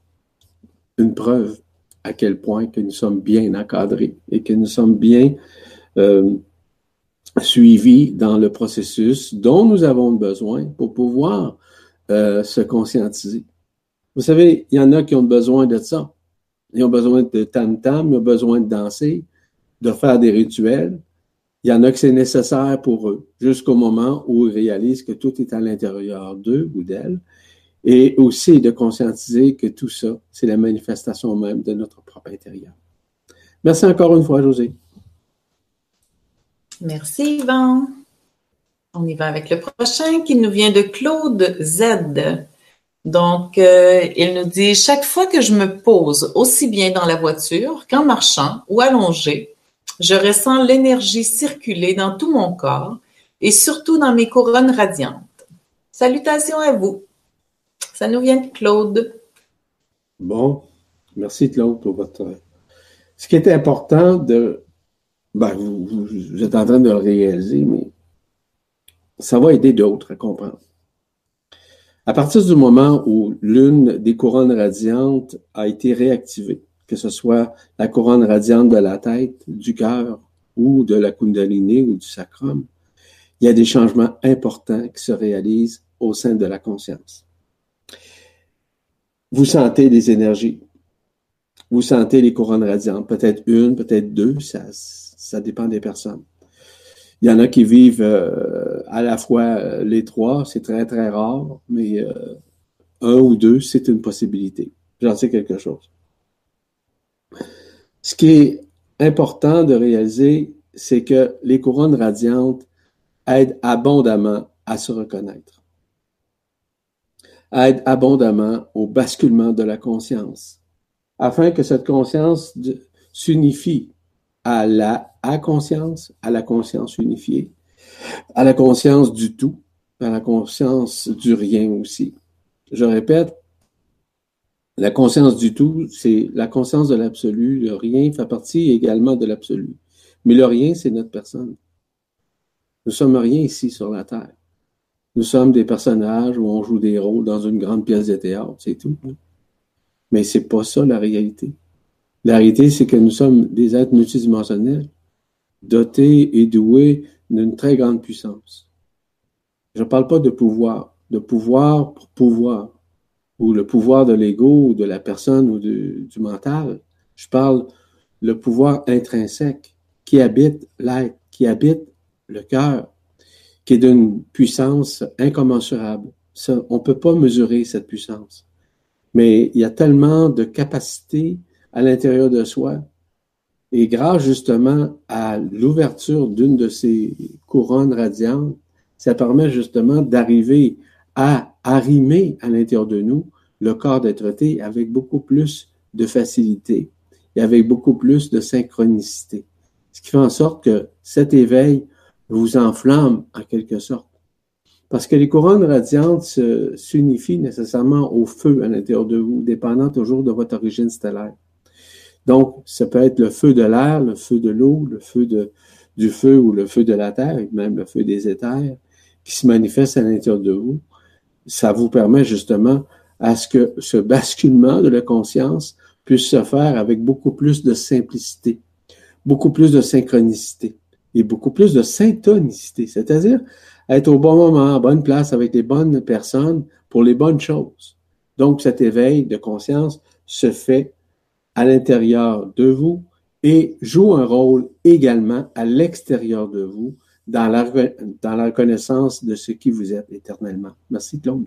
une preuve à quel point que nous sommes bien encadrés et que nous sommes bien euh, suivis dans le processus dont nous avons besoin pour pouvoir euh, se conscientiser. Vous savez, il y en a qui ont besoin de ça. Ils ont besoin de tam-tam, ils ont besoin de danser, de faire des rituels, il y en a que c'est nécessaire pour eux, jusqu'au moment où ils réalisent que tout est à l'intérieur d'eux ou d'elles, et aussi de conscientiser que tout ça, c'est la manifestation même de notre propre intérieur. Merci encore une fois, José. Merci, Yvan. On y va avec le prochain qui nous vient de Claude Z. Donc, euh, il nous dit, chaque fois que je me pose aussi bien dans la voiture qu'en marchant ou allongé, je ressens l'énergie circuler dans tout mon corps et surtout dans mes couronnes radiantes. Salutations à vous. Ça nous vient de Claude. Bon, merci Claude pour votre. Ce qui est important de. Ben, vous, êtes en train de le réaliser, mais ça va aider d'autres à comprendre. À partir du moment où l'une des couronnes radiantes a été réactivée, que ce soit la couronne radiante de la tête, du cœur ou de la kundalini ou du sacrum, il y a des changements importants qui se réalisent au sein de la conscience. Vous sentez les énergies. Vous sentez les couronnes radiantes, peut-être une, peut-être deux, ça, ça dépend des personnes. Il y en a qui vivent euh, à la fois euh, les trois, c'est très très rare, mais euh, un ou deux, c'est une possibilité. J'en sais quelque chose. Ce qui est important de réaliser, c'est que les couronnes radiantes aident abondamment à se reconnaître, aident abondamment au basculement de la conscience, afin que cette conscience s'unifie à la à conscience, à la conscience unifiée, à la conscience du tout, à la conscience du rien aussi. Je répète, la conscience du tout, c'est la conscience de l'absolu. Le rien fait partie également de l'absolu. Mais le rien, c'est notre personne. Nous sommes rien ici sur la Terre. Nous sommes des personnages où on joue des rôles dans une grande pièce de théâtre, c'est tout. Mais c'est pas ça la réalité. La réalité, c'est que nous sommes des êtres multidimensionnels, dotés et doués d'une très grande puissance. Je ne parle pas de pouvoir, de pouvoir pour pouvoir ou le pouvoir de l'ego ou de la personne ou du, mental. Je parle le pouvoir intrinsèque qui habite l'être, qui habite le cœur, qui est d'une puissance incommensurable, on ne peut pas mesurer cette puissance. Mais il y a tellement de capacités à l'intérieur de soi. Et grâce justement à l'ouverture d'une de ces couronnes radiantes, ça permet justement d'arriver à arrimer à l'intérieur de nous le corps d'être avec beaucoup plus de facilité et avec beaucoup plus de synchronicité. Ce qui fait en sorte que cet éveil vous enflamme en quelque sorte. Parce que les couronnes radiantes s'unifient nécessairement au feu à l'intérieur de vous, dépendant toujours de votre origine stellaire. Donc, ça peut être le feu de l'air, le feu de l'eau, le feu du feu ou le feu de la terre, et même le feu des éthers, qui se manifeste à l'intérieur de vous. Ça vous permet justement à ce que ce basculement de la conscience puisse se faire avec beaucoup plus de simplicité, beaucoup plus de synchronicité et beaucoup plus de syntonicité, c'est-à-dire être au bon moment, à bonne place avec les bonnes personnes pour les bonnes choses. Donc, cet éveil de conscience se fait à l'intérieur de vous et joue un rôle également à l'extérieur de vous dans la, dans la reconnaissance de ce qui vous êtes éternellement. Merci Claude.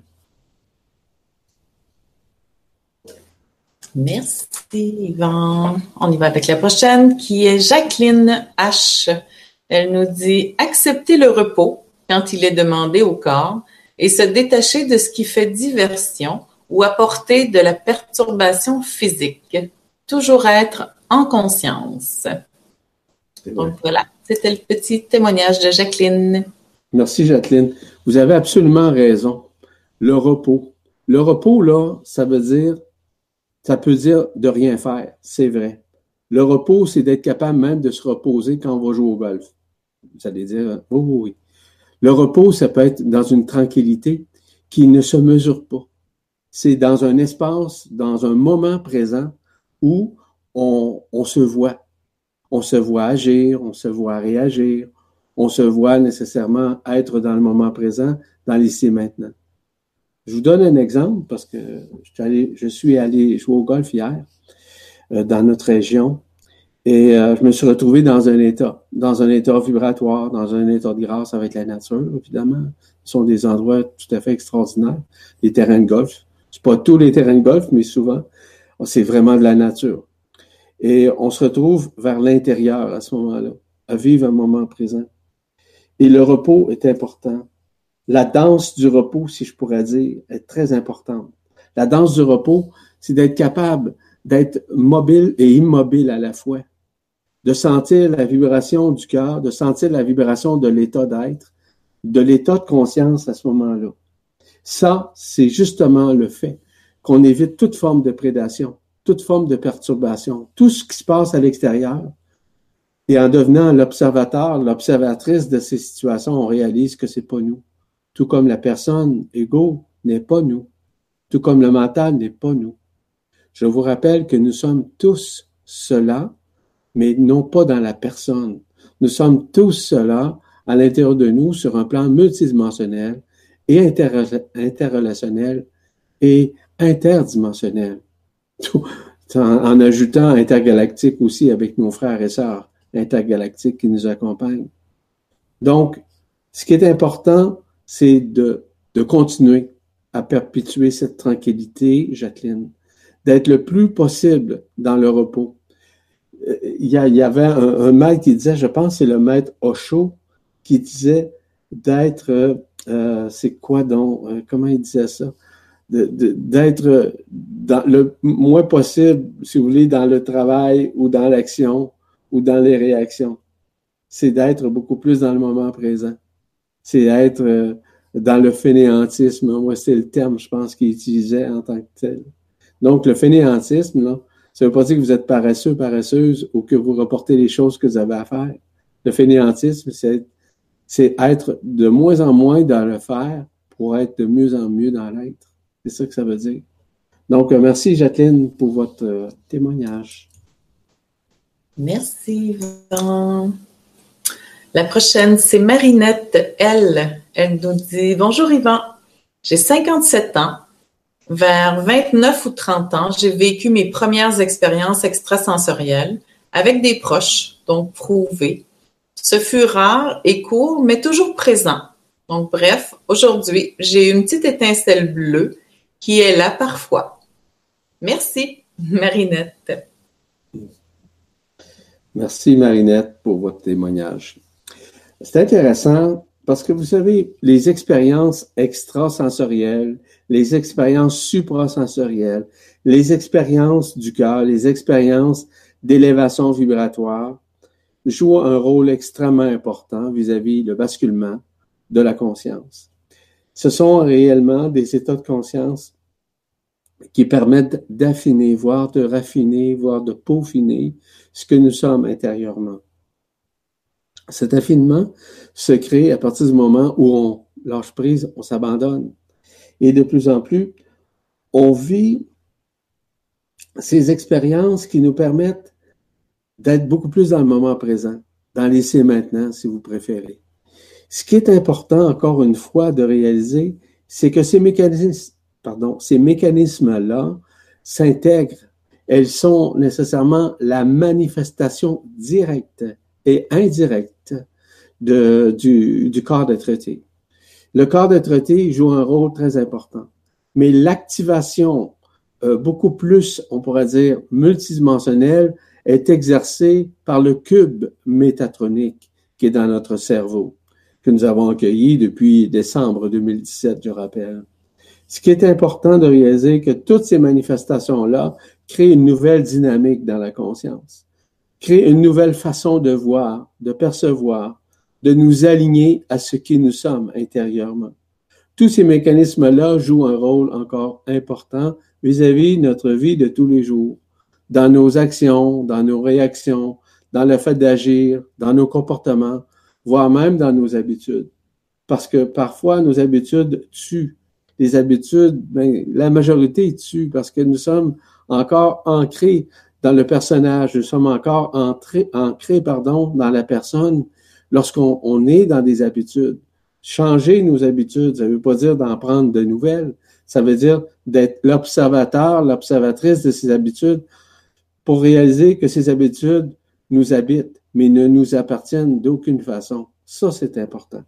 Merci Yvan. On y va avec la prochaine qui est Jacqueline H. Elle nous dit accepter le repos quand il est demandé au corps et se détacher de ce qui fait diversion ou apporter de la perturbation physique. Toujours être en conscience. Donc voilà, c'était le petit témoignage de Jacqueline. Merci Jacqueline. Vous avez absolument raison. Le repos. Le repos, là, ça veut dire, ça peut dire de rien faire. C'est vrai. Le repos, c'est d'être capable même de se reposer quand on va jouer au golf. Vous allez dire, oui, oui, oui. Le repos, ça peut être dans une tranquillité qui ne se mesure pas. C'est dans un espace, dans un moment présent où on, se voit. On se voit agir, on se voit réagir, on se voit nécessairement être dans le moment présent, dans l'ici maintenant. Je vous donne un exemple parce que je suis allé, je suis allé jouer au golf hier euh, dans notre région et euh, je me suis retrouvé dans un état, dans un état vibratoire, dans un état de grâce avec la nature, évidemment. Ce sont des endroits tout à fait extraordinaires, les terrains de golf. C'est pas tous les terrains de golf, mais souvent, c'est vraiment de la nature. Et on se retrouve vers l'intérieur à ce moment-là, à vivre un moment présent. Et le repos est important. La danse du repos, si je pourrais dire, est très importante. La danse du repos, c'est d'être capable d'être mobile et immobile à la fois de sentir la vibration du cœur, de sentir la vibration de l'état d'être, de l'état de conscience à ce moment-là. Ça, c'est justement le fait qu'on évite toute forme de prédation, toute forme de perturbation, tout ce qui se passe à l'extérieur. Et en devenant l'observateur, l'observatrice de ces situations, on réalise que c'est pas nous. Tout comme la personne égaux n'est pas nous. Tout comme le mental n'est pas nous. Je vous rappelle que nous sommes tous cela mais non pas dans la personne. Nous sommes tous cela à l'intérieur de nous sur un plan multidimensionnel et interrelationnel et interdimensionnel. En, en, ajoutant intergalactique aussi avec nos frères et sœurs intergalactiques qui nous accompagnent. Donc, ce qui est important, c'est de, continuer à perpétuer cette tranquillité, Jacqueline, d'être le plus possible dans le repos, il y, avait un, maître qui disait, je pense c'est le maître Osho, qui disait d'être, euh, euh, c'est quoi donc, euh, comment il disait ça? D'être dans le moins possible, si vous voulez, dans le travail ou dans l'action ou dans les réactions. C'est d'être beaucoup plus dans le moment présent. C'est être dans le fainéantisme. Moi, c'est le terme, je pense, qu'il utilisait en tant que tel. Donc, le fainéantisme, là, ça veut pas dire que vous êtes paresseux, paresseuse ou que vous reportez les choses que vous avez à faire. Le fainéantisme, c'est, c'est être de moins en moins dans le faire pour être de mieux en mieux dans l'être. C'est ça que ça veut dire. Donc, euh, merci Jacqueline pour votre euh, témoignage. Merci, Yvan. La prochaine, c'est Marinette, elle. Elle nous dit Bonjour Yvan, j'ai 57 ans vers 29 ou 30 ans, j'ai vécu mes premières expériences extrasensorielles avec des proches, donc prouvés. Ce fut rare et court, mais toujours présent. Donc, bref, aujourd'hui, j'ai une petite étincelle bleue qui est là parfois. Merci, Marinette. Merci, Marinette, pour votre témoignage. C'est intéressant parce que vous savez, les expériences extrasensorielles, les expériences suprasensorielles, les expériences du cœur, les expériences d'élévation vibratoire jouent un rôle extrêmement important vis-à-vis le basculement de la conscience. Ce sont réellement des états de conscience qui permettent d'affiner, voire de raffiner, voire de peaufiner ce que nous sommes intérieurement. Cet affinement se crée à partir du moment où on lâche prise, on s'abandonne. Et de plus en plus, on vit ces expériences qui nous permettent d'être beaucoup plus dans le moment présent, dans l'essai maintenant, si vous préférez. Ce qui est important, encore une fois, de réaliser, c'est que ces mécanismes, pardon, ces mécanismes-là s'intègrent. Elles sont nécessairement la manifestation directe et indirecte du, du corps de traité. Le corps de traité joue un rôle très important, mais l'activation euh, beaucoup plus, on pourrait dire, multidimensionnelle est exercée par le cube métatronique qui est dans notre cerveau que nous avons accueilli depuis décembre 2017, je rappelle. Ce qui est important de réaliser que toutes ces manifestations-là créent une nouvelle dynamique dans la conscience, créent une nouvelle façon de voir, de percevoir, de nous aligner à ce qui nous sommes intérieurement. Tous ces mécanismes-là jouent un rôle encore important vis-à-vis -vis notre vie de tous les jours, dans nos actions, dans nos réactions, dans le fait d'agir, dans nos comportements, voire même dans nos habitudes. Parce que parfois, nos habitudes tuent. Les habitudes, ben, la majorité tue parce que nous sommes encore ancrés dans le personnage, nous sommes encore ancrés pardon, dans la personne lorsqu'on on est dans des habitudes. Changer nos habitudes, ça ne veut pas dire d'en prendre de nouvelles, ça veut dire d'être l'observateur, l'observatrice de ces habitudes pour réaliser que ces habitudes nous habitent mais ne nous appartiennent d'aucune façon. Ça, c'est important.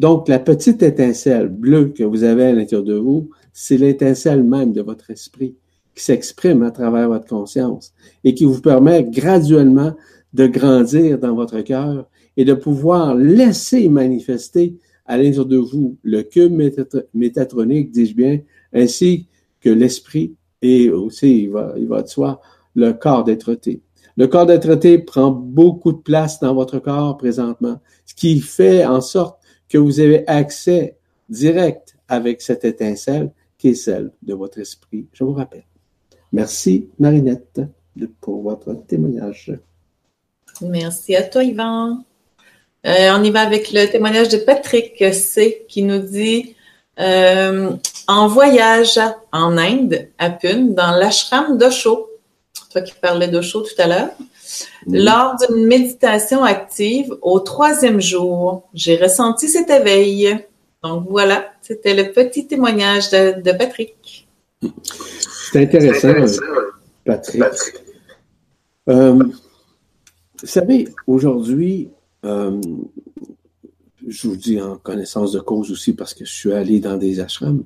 Donc, la petite étincelle bleue que vous avez à l'intérieur de vous, c'est l'étincelle même de votre esprit qui s'exprime à travers votre conscience et qui vous permet graduellement de grandir dans votre cœur et de pouvoir laisser manifester à l'intérieur de vous le cube métatronique, dis-je bien, ainsi que l'esprit et aussi, il va, il de soi, le corps d'être-té. Le corps d'être prend beaucoup de place dans votre corps présentement, ce qui fait en sorte que vous avez accès direct avec cette étincelle qui est celle de votre esprit, je vous rappelle. Merci, Marinette, pour votre témoignage. Merci à toi, Yvan. Euh, on y va avec le témoignage de Patrick C qui nous dit euh, en voyage en Inde, à Pune, dans l'ashram d'Osho toi qui parlais chaude tout à l'heure. Lors d'une méditation active, au troisième jour, j'ai ressenti cet éveil. Donc voilà, c'était le petit témoignage de, Patrick. C'est intéressant, Patrick. Euh, vous savez, aujourd'hui, euh, je vous dis en connaissance de cause aussi parce que je suis allé dans des ashrams,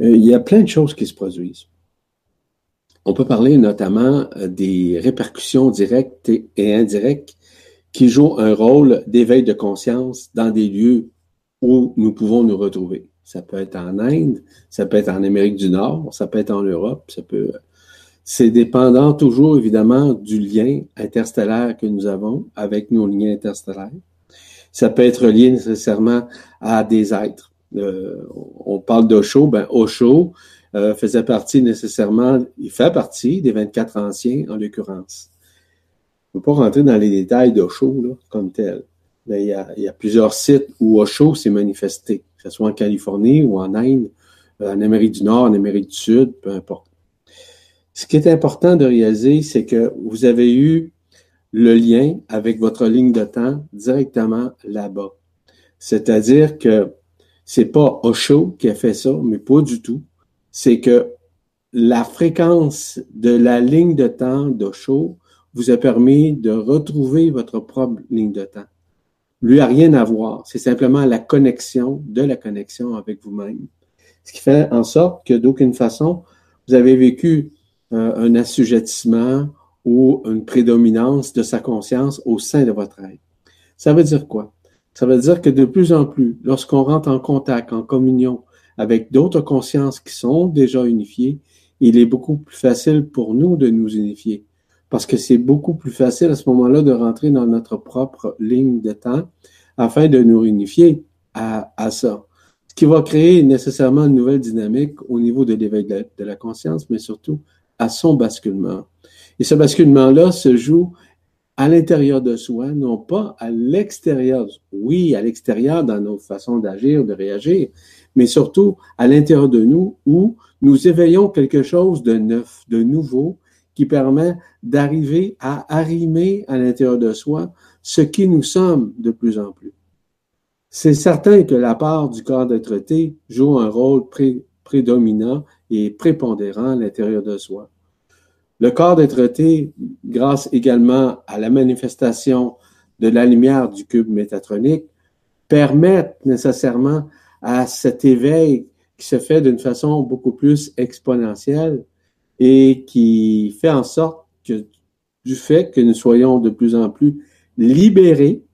euh, il y a plein de choses qui se produisent. On peut parler notamment euh, des répercussions directes et indirectes qui jouent un rôle d'éveil de conscience dans des lieux où nous pouvons nous retrouver. Ça peut être en Inde, ça peut être en Amérique du Nord, ça peut être en Europe, ça peut. C'est dépendant toujours évidemment du lien interstellaire que nous avons avec nos liens interstellaires. Ça peut être lié nécessairement à des êtres. Euh, on parle d'Osho, ben Osho, euh, faisait partie nécessairement, il fait partie des 24 anciens en l'occurrence. Je ne veux pas rentrer dans les détails d'Osho comme tel. Mais il y, a, il y a plusieurs sites où Osho s'est manifesté, que ce soit en Californie ou en Inde, euh, en Amérique du Nord, en Amérique du Sud, peu importe. Ce qui est important de réaliser, c'est que vous avez eu le lien avec votre ligne de temps directement là-bas. C'est-à-dire que c'est pas Osho qui a fait ça, mais pas du tout c'est que la fréquence de la ligne de temps d'Osho vous a permis de retrouver votre propre ligne de temps. lui a rien à voir. C'est simplement la connexion de la connexion avec vous-même. Ce qui fait en sorte que d'aucune façon, vous avez vécu euh, un assujettissement ou une prédominance de sa conscience au sein de votre être. Ça veut dire quoi? Ça veut dire que de plus en plus, lorsqu'on rentre en contact, en communion avec d'autres consciences qui sont déjà unifiées, il est beaucoup plus facile pour nous de nous unifier. Parce que c'est beaucoup plus facile à ce moment-là de rentrer dans notre propre ligne de temps afin de nous unifier à, à ça. Ce qui va créer nécessairement une nouvelle dynamique au niveau de l'éveil de, de la conscience, mais surtout à son basculement. Et ce basculement-là se joue à l'intérieur de soi, non pas à l'extérieur. Oui, à l'extérieur dans nos façons d'agir, de réagir, mais surtout à l'intérieur de nous où nous éveillons quelque chose de neuf, de nouveau, qui permet d'arriver à arrimer à l'intérieur de soi ce qui nous sommes de plus en plus. C'est certain que la part du corps d'être joue un rôle prédominant et prépondérant à l'intérieur de soi. Le corps d'être grâce également à la manifestation de la lumière du cube métatronique, permet nécessairement à cet éveil qui se fait d'une façon beaucoup plus exponentielle et qui fait en sorte que du fait que nous soyons de plus en plus libérés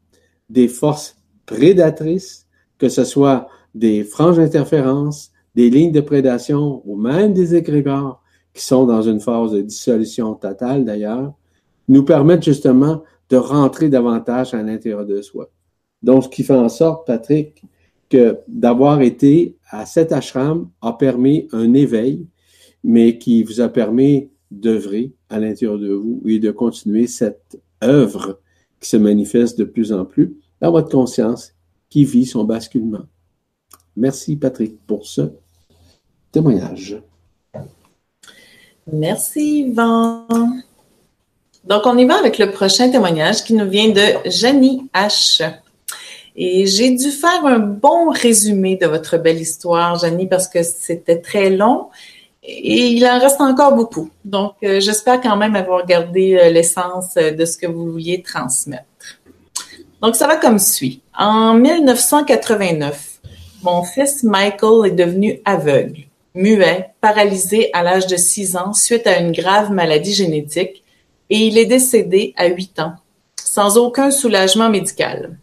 des forces prédatrices, que ce soit des franges d'interférence, des lignes de prédation ou même des égrégores qui sont dans une phase de dissolution totale d'ailleurs, nous permettent justement de rentrer davantage à l'intérieur de soi. Donc, ce qui fait en sorte, Patrick, que d'avoir été à cet ashram a permis un éveil, mais qui vous a permis d'œuvrer à l'intérieur de vous et de continuer cette œuvre qui se manifeste de plus en plus dans votre conscience qui vit son basculement. Merci Patrick pour ce témoignage. Merci Yvan. Donc on y va avec le prochain témoignage qui nous vient de Janie H. Et j'ai dû faire un bon résumé de votre belle histoire, Janie, parce que c'était très long et il en reste encore beaucoup. Donc, euh, j'espère quand même avoir gardé euh, l'essence euh, de ce que vous vouliez transmettre. Donc, ça va comme suit. En 1989, mon fils Michael est devenu aveugle, muet, paralysé à l'âge de 6 ans suite à une grave maladie génétique et il est décédé à 8 ans, sans aucun soulagement médical.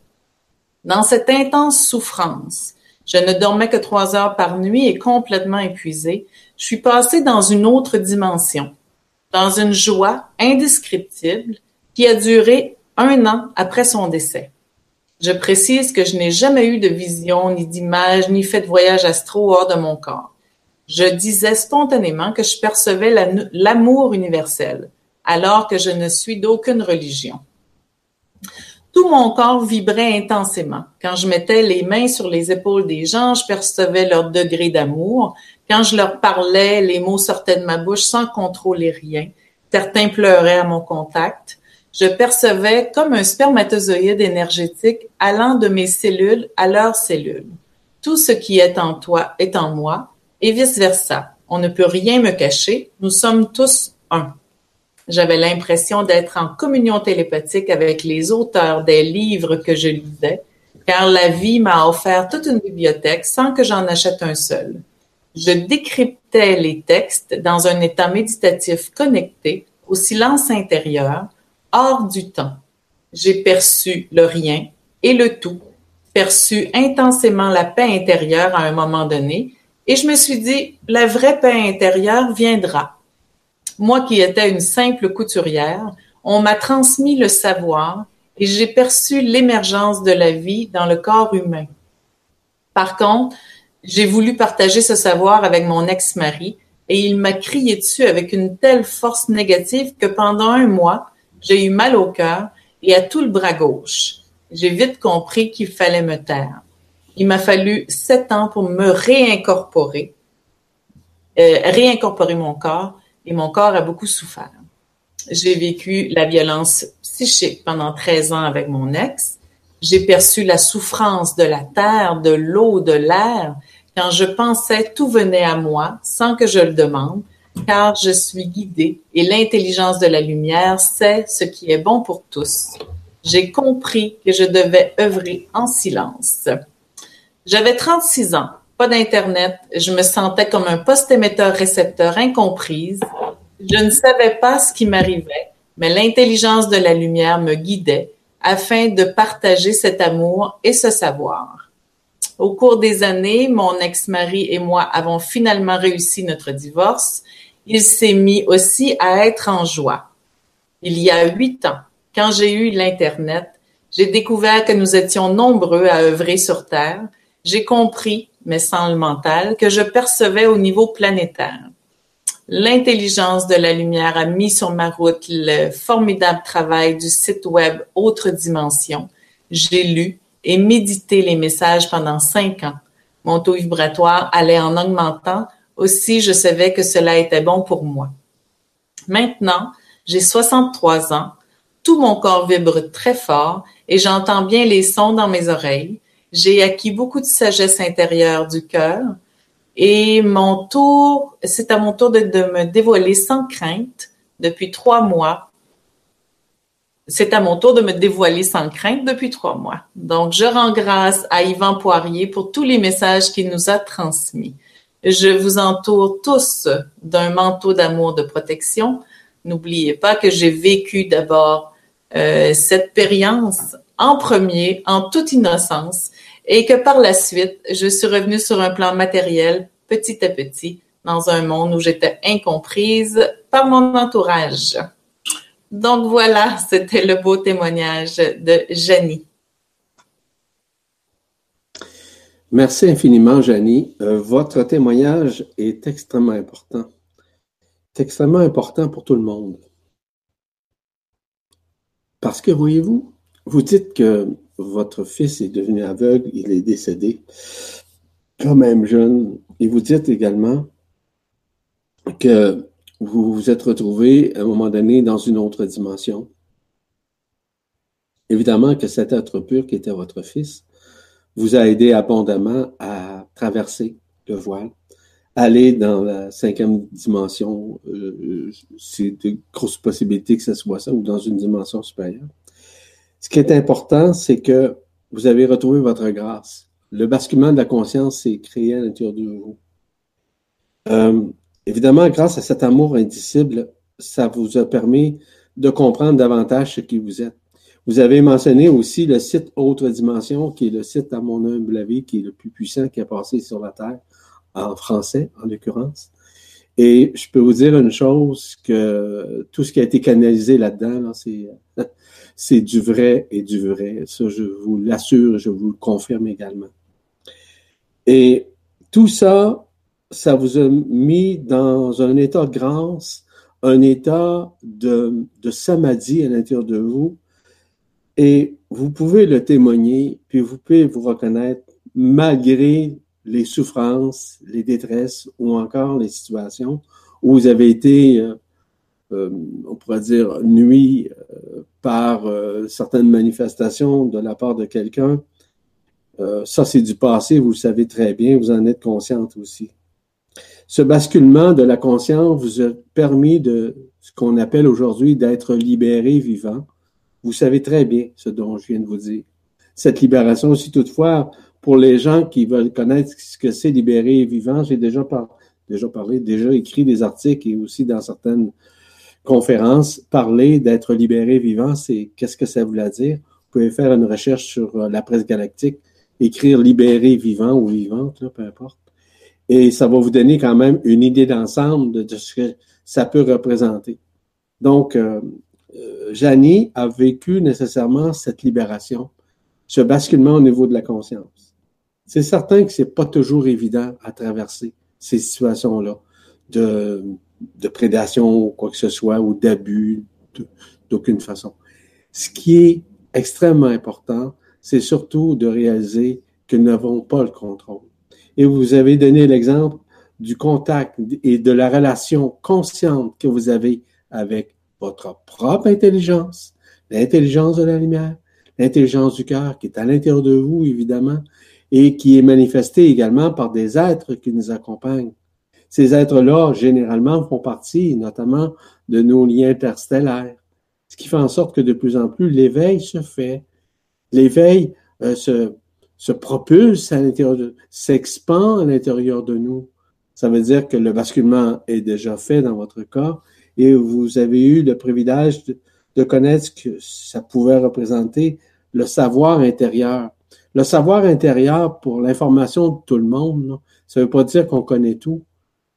Dans cette intense souffrance, je ne dormais que trois heures par nuit et complètement épuisée, je suis passée dans une autre dimension, dans une joie indescriptible qui a duré un an après son décès. Je précise que je n'ai jamais eu de vision, ni d'image, ni fait de voyage astro hors de mon corps. Je disais spontanément que je percevais l'amour universel, alors que je ne suis d'aucune religion. Tout mon corps vibrait intensément. Quand je mettais les mains sur les épaules des gens, je percevais leur degré d'amour. Quand je leur parlais, les mots sortaient de ma bouche sans contrôler rien. Certains pleuraient à mon contact. Je percevais comme un spermatozoïde énergétique allant de mes cellules à leurs cellules. Tout ce qui est en toi est en moi et vice-versa. On ne peut rien me cacher. Nous sommes tous un. J'avais l'impression d'être en communion télépathique avec les auteurs des livres que je lisais, car la vie m'a offert toute une bibliothèque sans que j'en achète un seul. Je décryptais les textes dans un état méditatif connecté au silence intérieur, hors du temps. J'ai perçu le rien et le tout, perçu intensément la paix intérieure à un moment donné, et je me suis dit, la vraie paix intérieure viendra moi qui étais une simple couturière, on m'a transmis le savoir et j'ai perçu l'émergence de la vie dans le corps humain. Par contre, j'ai voulu partager ce savoir avec mon ex-mari et il m'a crié dessus avec une telle force négative que pendant un mois, j'ai eu mal au cœur et à tout le bras gauche. J'ai vite compris qu'il fallait me taire. Il m'a fallu sept ans pour me réincorporer, euh, réincorporer mon corps et mon corps a beaucoup souffert. J'ai vécu la violence psychique pendant 13 ans avec mon ex. J'ai perçu la souffrance de la terre, de l'eau, de l'air, quand je pensais tout venait à moi sans que je le demande, car je suis guidée et l'intelligence de la lumière sait ce qui est bon pour tous. j'ai compris que je devais œuvrer en silence. J'avais 36 ans, pas d'Internet, je me sentais comme un post-émetteur-récepteur incomprise. Je ne savais pas ce qui m'arrivait, mais l'intelligence de la lumière me guidait afin de partager cet amour et ce savoir. Au cours des années, mon ex-mari et moi avons finalement réussi notre divorce. Il s'est mis aussi à être en joie. Il y a huit ans, quand j'ai eu l'Internet, j'ai découvert que nous étions nombreux à œuvrer sur Terre. J'ai compris, mais sans le mental, que je percevais au niveau planétaire. L'intelligence de la lumière a mis sur ma route le formidable travail du site web Autre Dimension. J'ai lu et médité les messages pendant cinq ans. Mon taux vibratoire allait en augmentant. Aussi, je savais que cela était bon pour moi. Maintenant, j'ai 63 ans. Tout mon corps vibre très fort et j'entends bien les sons dans mes oreilles. J'ai acquis beaucoup de sagesse intérieure du cœur. Et mon tour, c'est à mon tour de, me dévoiler sans crainte depuis trois mois. C'est à mon tour de me dévoiler sans crainte depuis trois mois. Donc, je rends grâce à Yvan Poirier pour tous les messages qu'il nous a transmis. Je vous entoure tous d'un manteau d'amour de protection. N'oubliez pas que j'ai vécu d'abord euh, cette périence en premier, en toute innocence, et que par la suite, je suis revenue sur un plan matériel petit à petit dans un monde où j'étais incomprise par mon entourage. Donc voilà, c'était le beau témoignage de Janie. Merci infiniment, Janie. Euh, votre témoignage est extrêmement important. C'est extrêmement important pour tout le monde. Parce que, voyez-vous, vous dites que votre fils est devenu aveugle, il est décédé quand même jeune. Et vous dites également que vous vous êtes retrouvé à un moment donné dans une autre dimension. Évidemment que cet être pur qui était votre fils vous a aidé abondamment à traverser le voile, aller dans la cinquième dimension. Euh, c'est de grosses possibilités que ce soit ça ou dans une dimension supérieure. Ce qui est important, c'est que vous avez retrouvé votre grâce. Le basculement de la conscience s'est créé à l'intérieur de vous. Euh, évidemment, grâce à cet amour indicible, ça vous a permis de comprendre davantage ce qui vous êtes. Vous avez mentionné aussi le site Autre Dimension, qui est le site, à mon humble avis, qui est le plus puissant qui a passé sur la Terre, en français en l'occurrence. Et je peux vous dire une chose, que tout ce qui a été canalisé là-dedans, c'est c'est du vrai et du vrai. Ça, je vous l'assure, je vous le confirme également. Et tout ça, ça vous a mis dans un état de grâce, un état de, de samadhi à l'intérieur de vous. Et vous pouvez le témoigner, puis vous pouvez vous reconnaître malgré les souffrances, les détresses ou encore les situations où vous avez été euh, euh, on pourrait dire, nuit euh, par euh, certaines manifestations de la part de quelqu'un, ça c'est du passé, vous le savez très bien, vous en êtes consciente aussi. Ce basculement de la conscience vous a permis de ce qu'on appelle aujourd'hui d'être libéré vivant. Vous savez très bien ce dont je viens de vous dire. Cette libération aussi, toutefois, pour les gens qui veulent connaître ce que c'est libéré vivant, j'ai déjà parlé, déjà écrit des articles et aussi dans certaines conférence, parler d'être libéré vivant, c'est qu'est-ce que ça voulait dire? Vous pouvez faire une recherche sur euh, la presse galactique, écrire libéré vivant ou vivante, peu importe. Et ça va vous donner quand même une idée d'ensemble de, ce que ça peut représenter. Donc, euh, euh, a vécu nécessairement cette libération, ce basculement au niveau de la conscience. C'est certain que c'est pas toujours évident à traverser ces situations-là de de prédation ou quoi que ce soit, ou d'abus d'aucune façon. Ce qui est extrêmement important, c'est surtout de réaliser que nous n'avons pas le contrôle. Et vous avez donné l'exemple du contact et de la relation consciente que vous avez avec votre propre intelligence, l'intelligence de la lumière, l'intelligence du cœur qui est à l'intérieur de vous, évidemment, et qui est manifestée également par des êtres qui nous accompagnent ces êtres-là, généralement, font partie notamment de nos liens interstellaires. ce qui fait en sorte que de plus en plus l'éveil se fait. L'éveil euh, se, se propulse à l'intérieur de, s'expand à l'intérieur de nous. Ça veut dire que le basculement est déjà fait dans votre corps et vous avez eu le privilège de, de connaître ce que ça pouvait représenter, le savoir intérieur. Le savoir intérieur pour l'information de tout le monde, ça ne veut pas dire qu'on connaît tout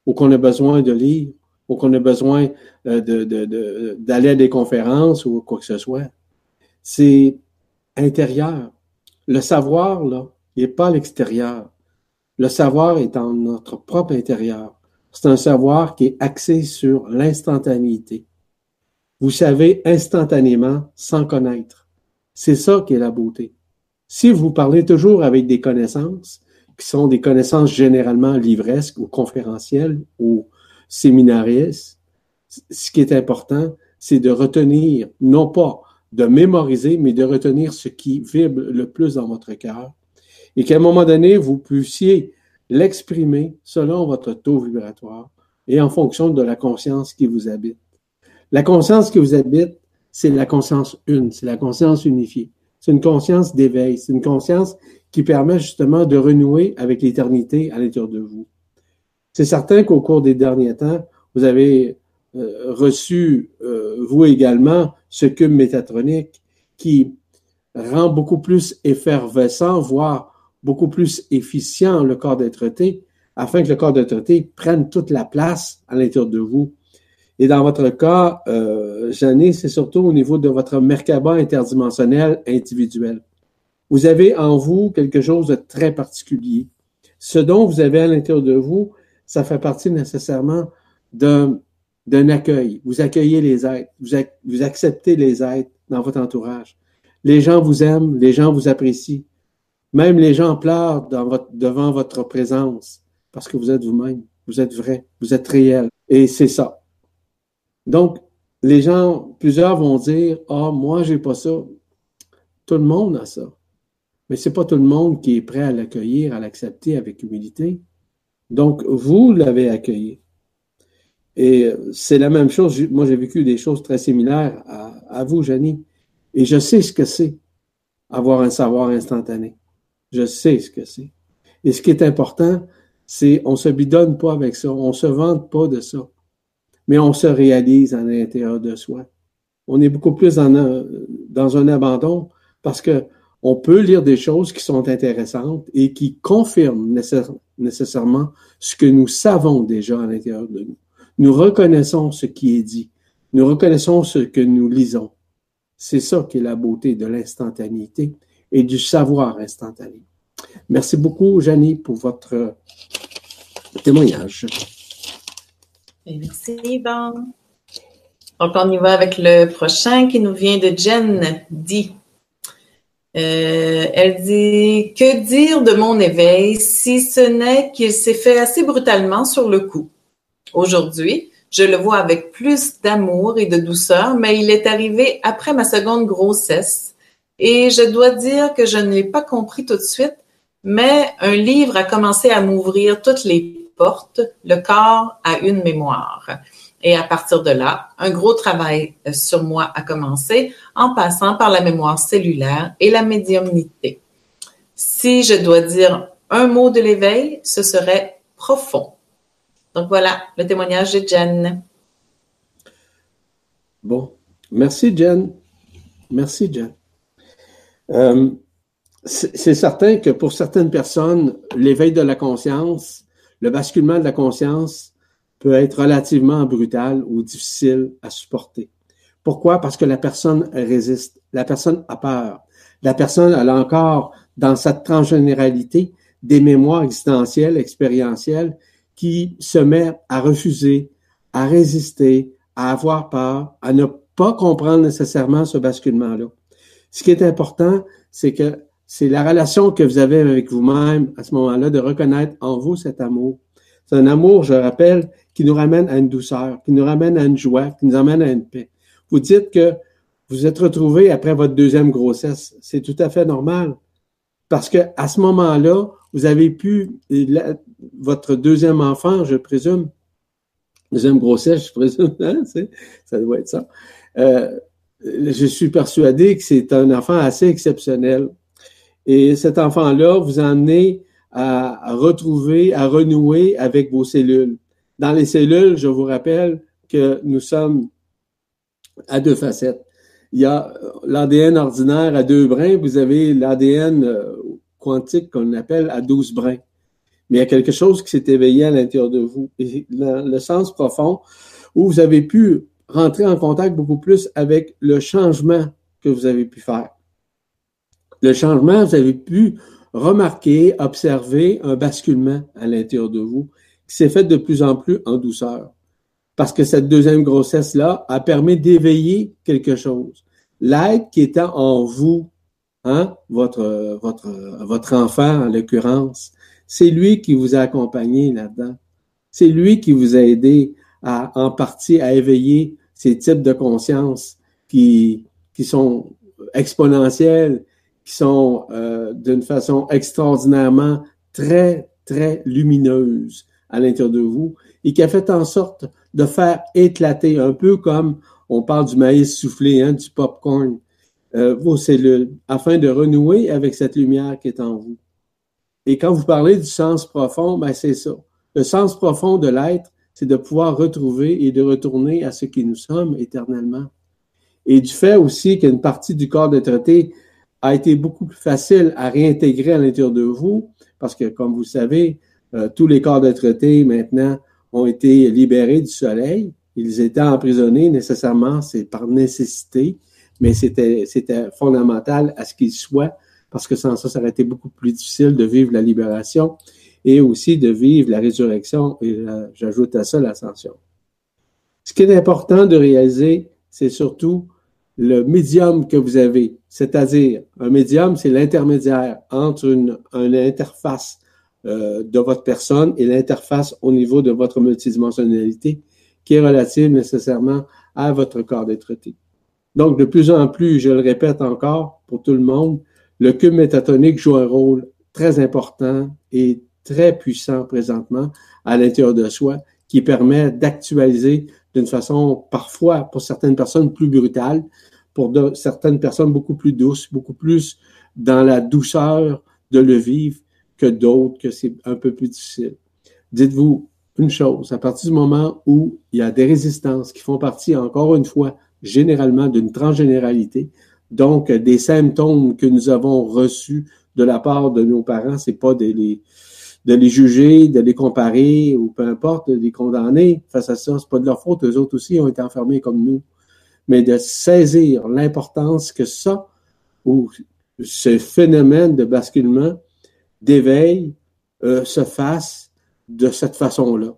ou qu'on a besoin de lire ou qu'on a besoin euh, d'aller à des conférences ou quoi que ce soit. C'est intérieur. Le savoir, là, il n'est pas à l'extérieur. Le savoir est en notre propre intérieur. C'est un savoir qui est axé sur l'instantanéité. Vous savez instantanément sans connaître. C'est ça qui est la beauté. Si vous parlez toujours avec des connaissances, qui sont des connaissances généralement livresques ou conférentielles ou séminaristes, ce qui est important, c'est de retenir, non pas de mémoriser, mais de retenir ce qui vibre le plus dans votre cœur et qu'à un moment donné, vous puissiez l'exprimer selon votre taux vibratoire et en fonction de la conscience qui vous habite. La conscience qui vous habite, c'est la conscience une, c'est la conscience unifiée. C'est une conscience d'éveil, c'est une conscience qui permet justement de renouer avec l'éternité à l'intérieur de vous. C'est certain qu'au cours des derniers temps, vous avez euh, reçu, euh, vous également, ce cube métatronique qui rend beaucoup plus effervescent, voire beaucoup plus efficient le corps d'être afin que le corps d'être prenne toute la place à l'intérieur de vous. Et dans votre cas, euh, Jeanne, c'est surtout au niveau de votre Merkaba interdimensionnel individuel. Vous avez en vous quelque chose de très particulier. Ce dont vous avez à l'intérieur de vous, ça fait partie nécessairement d'un, d'un accueil. Vous accueillez les êtres, vous, vous acceptez les êtres dans votre entourage. Les gens vous aiment, les gens vous apprécient. Même les gens pleurent dans votre, devant votre présence parce que vous êtes vous-même, vous êtes vrai, vous êtes réel. Et c'est ça. Donc, les gens, plusieurs vont dire, ah, moi, j'ai pas ça. Tout le monde a ça. Mais c'est pas tout le monde qui est prêt à l'accueillir, à l'accepter avec humilité. Donc, vous l'avez accueilli. Et c'est la même chose. Moi, j'ai vécu des choses très similaires à, à vous, Janie. Et je sais ce que c'est, avoir un savoir instantané. Je sais ce que c'est. Et ce qui est important, c'est on se bidonne pas avec ça, on se vante pas de ça mais on se réalise à l'intérieur de soi. On est beaucoup plus dans un, dans un abandon parce que on peut lire des choses qui sont intéressantes et qui confirment nécessairement ce que nous savons déjà à l'intérieur de nous. Nous reconnaissons ce qui est dit. Nous reconnaissons ce que nous lisons. C'est ça qui est la beauté de l'instantanéité et du savoir instantané. Merci beaucoup, Janie, pour votre témoignage. Merci, Yvan. Donc, on y va avec le prochain qui nous vient de Jen dit. Euh, elle dit Que dire de mon éveil si ce n'est qu'il s'est fait assez brutalement sur le coup? Aujourd'hui, je le vois avec plus d'amour et de douceur, mais il est arrivé après ma seconde grossesse. Et je dois dire que je ne l'ai pas compris tout de suite, mais un livre a commencé à m'ouvrir toutes les porte, le corps a une mémoire. Et à partir de là, un gros travail euh, sur moi a commencé en passant par la mémoire cellulaire et la médiumnité. Si je dois dire un mot de l'éveil, ce serait profond. Donc voilà le témoignage de Jen. Bon, merci Jen. Merci Jen. Euh, c'est certain que pour certaines personnes, l'éveil de la conscience le basculement de la conscience peut être relativement brutal ou difficile à supporter. Pourquoi? Parce que la personne résiste, la personne a peur. La personne, elle a encore, dans sa transgénéralité, des mémoires existentielles, expérientielles, qui se met à refuser, à résister, à avoir peur, à ne pas comprendre nécessairement ce basculement-là. Ce qui est important, c'est que c'est la relation que vous avez avec vous-même à ce moment-là, de reconnaître en vous cet amour. C'est un amour, je rappelle, qui nous ramène à une douceur, qui nous ramène à une joie, qui nous amène à une paix. Vous dites que vous êtes retrouvé après votre deuxième grossesse. C'est tout à fait normal. Parce que à ce moment-là, vous avez pu, votre deuxième enfant, je présume, deuxième grossesse, je présume, hein, ça doit être ça. Euh, je suis persuadé que c'est un enfant assez exceptionnel. Et cet enfant-là vous amené à, retrouver, à renouer avec vos cellules. Dans les cellules, je vous rappelle que nous sommes à deux facettes. Il y a l'ADN ordinaire à deux brins, vous avez l'ADN euh, quantique qu'on appelle à douze brins. Mais il y a quelque chose qui s'est éveillé à l'intérieur de vous. Et le sens profond où vous avez pu rentrer en contact beaucoup plus avec le changement que vous avez pu faire. Le changement, vous avez pu remarquer, observer un basculement à l'intérieur de vous qui s'est fait de plus en plus en douceur. Parce que cette deuxième grossesse-là a permis d'éveiller quelque chose. L'être qui était en vous, hein, votre, enfant en l'occurrence, c'est lui qui vous a accompagné là-dedans. C'est lui qui vous a aidé en partie à éveiller ces types de conscience qui, qui sont exponentiels, qui sont euh, d'une façon extraordinairement très, très lumineuse à l'intérieur de vous et qui a fait en sorte de faire éclater, un peu comme on parle du maïs soufflé, hein, du popcorn, euh, vos cellules, afin de renouer avec cette lumière qui est en vous. Et quand vous parlez du sens profond, ben c'est ça. Le sens profond de l'être, c'est de pouvoir retrouver et de retourner à ce qui nous sommes éternellement. Et du fait aussi qu'une partie du corps de traité a été beaucoup plus facile à réintégrer à l'intérieur de vous, parce que, comme vous savez, euh, tous les corps de traité maintenant ont été libérés du soleil. Ils étaient emprisonnés nécessairement, c'est par nécessité, mais c'était, fondamental à ce qu'ils soient, parce que sans ça, ça aurait été beaucoup plus difficile de vivre la libération et aussi de vivre la résurrection et j'ajoute à ça l'ascension. Ce qui est important de réaliser, c'est surtout le médium que vous avez, c'est-à-dire un médium, c'est l'intermédiaire entre une, interface euh, de votre personne et l'interface au niveau de votre multidimensionnalité qui est relative nécessairement à votre corps d'être Donc, de plus en plus, je le répète encore pour tout le monde, le cube métatonique joue un rôle très important et très puissant présentement à l'intérieur de soi qui permet d'actualiser d'une façon parfois pour certaines personnes plus brutale, pour certaines personnes beaucoup plus douces, beaucoup plus dans la douceur de le vivre que d'autres que c'est un peu plus difficile. Dites-vous une chose, à partir du moment où il y a des résistances qui font partie, encore une fois, généralement d'une transgénéralité, donc des symptômes que nous avons reçus de la part de nos parents, c'est pas des, de les juger, de les comparer ou peu importe, de les condamner face à ça. C'est pas de leur faute, eux autres aussi ont été enfermés comme nous. Mais de saisir l'importance que ça, ou ce phénomène de basculement, d'éveil, euh, se fasse de cette façon-là.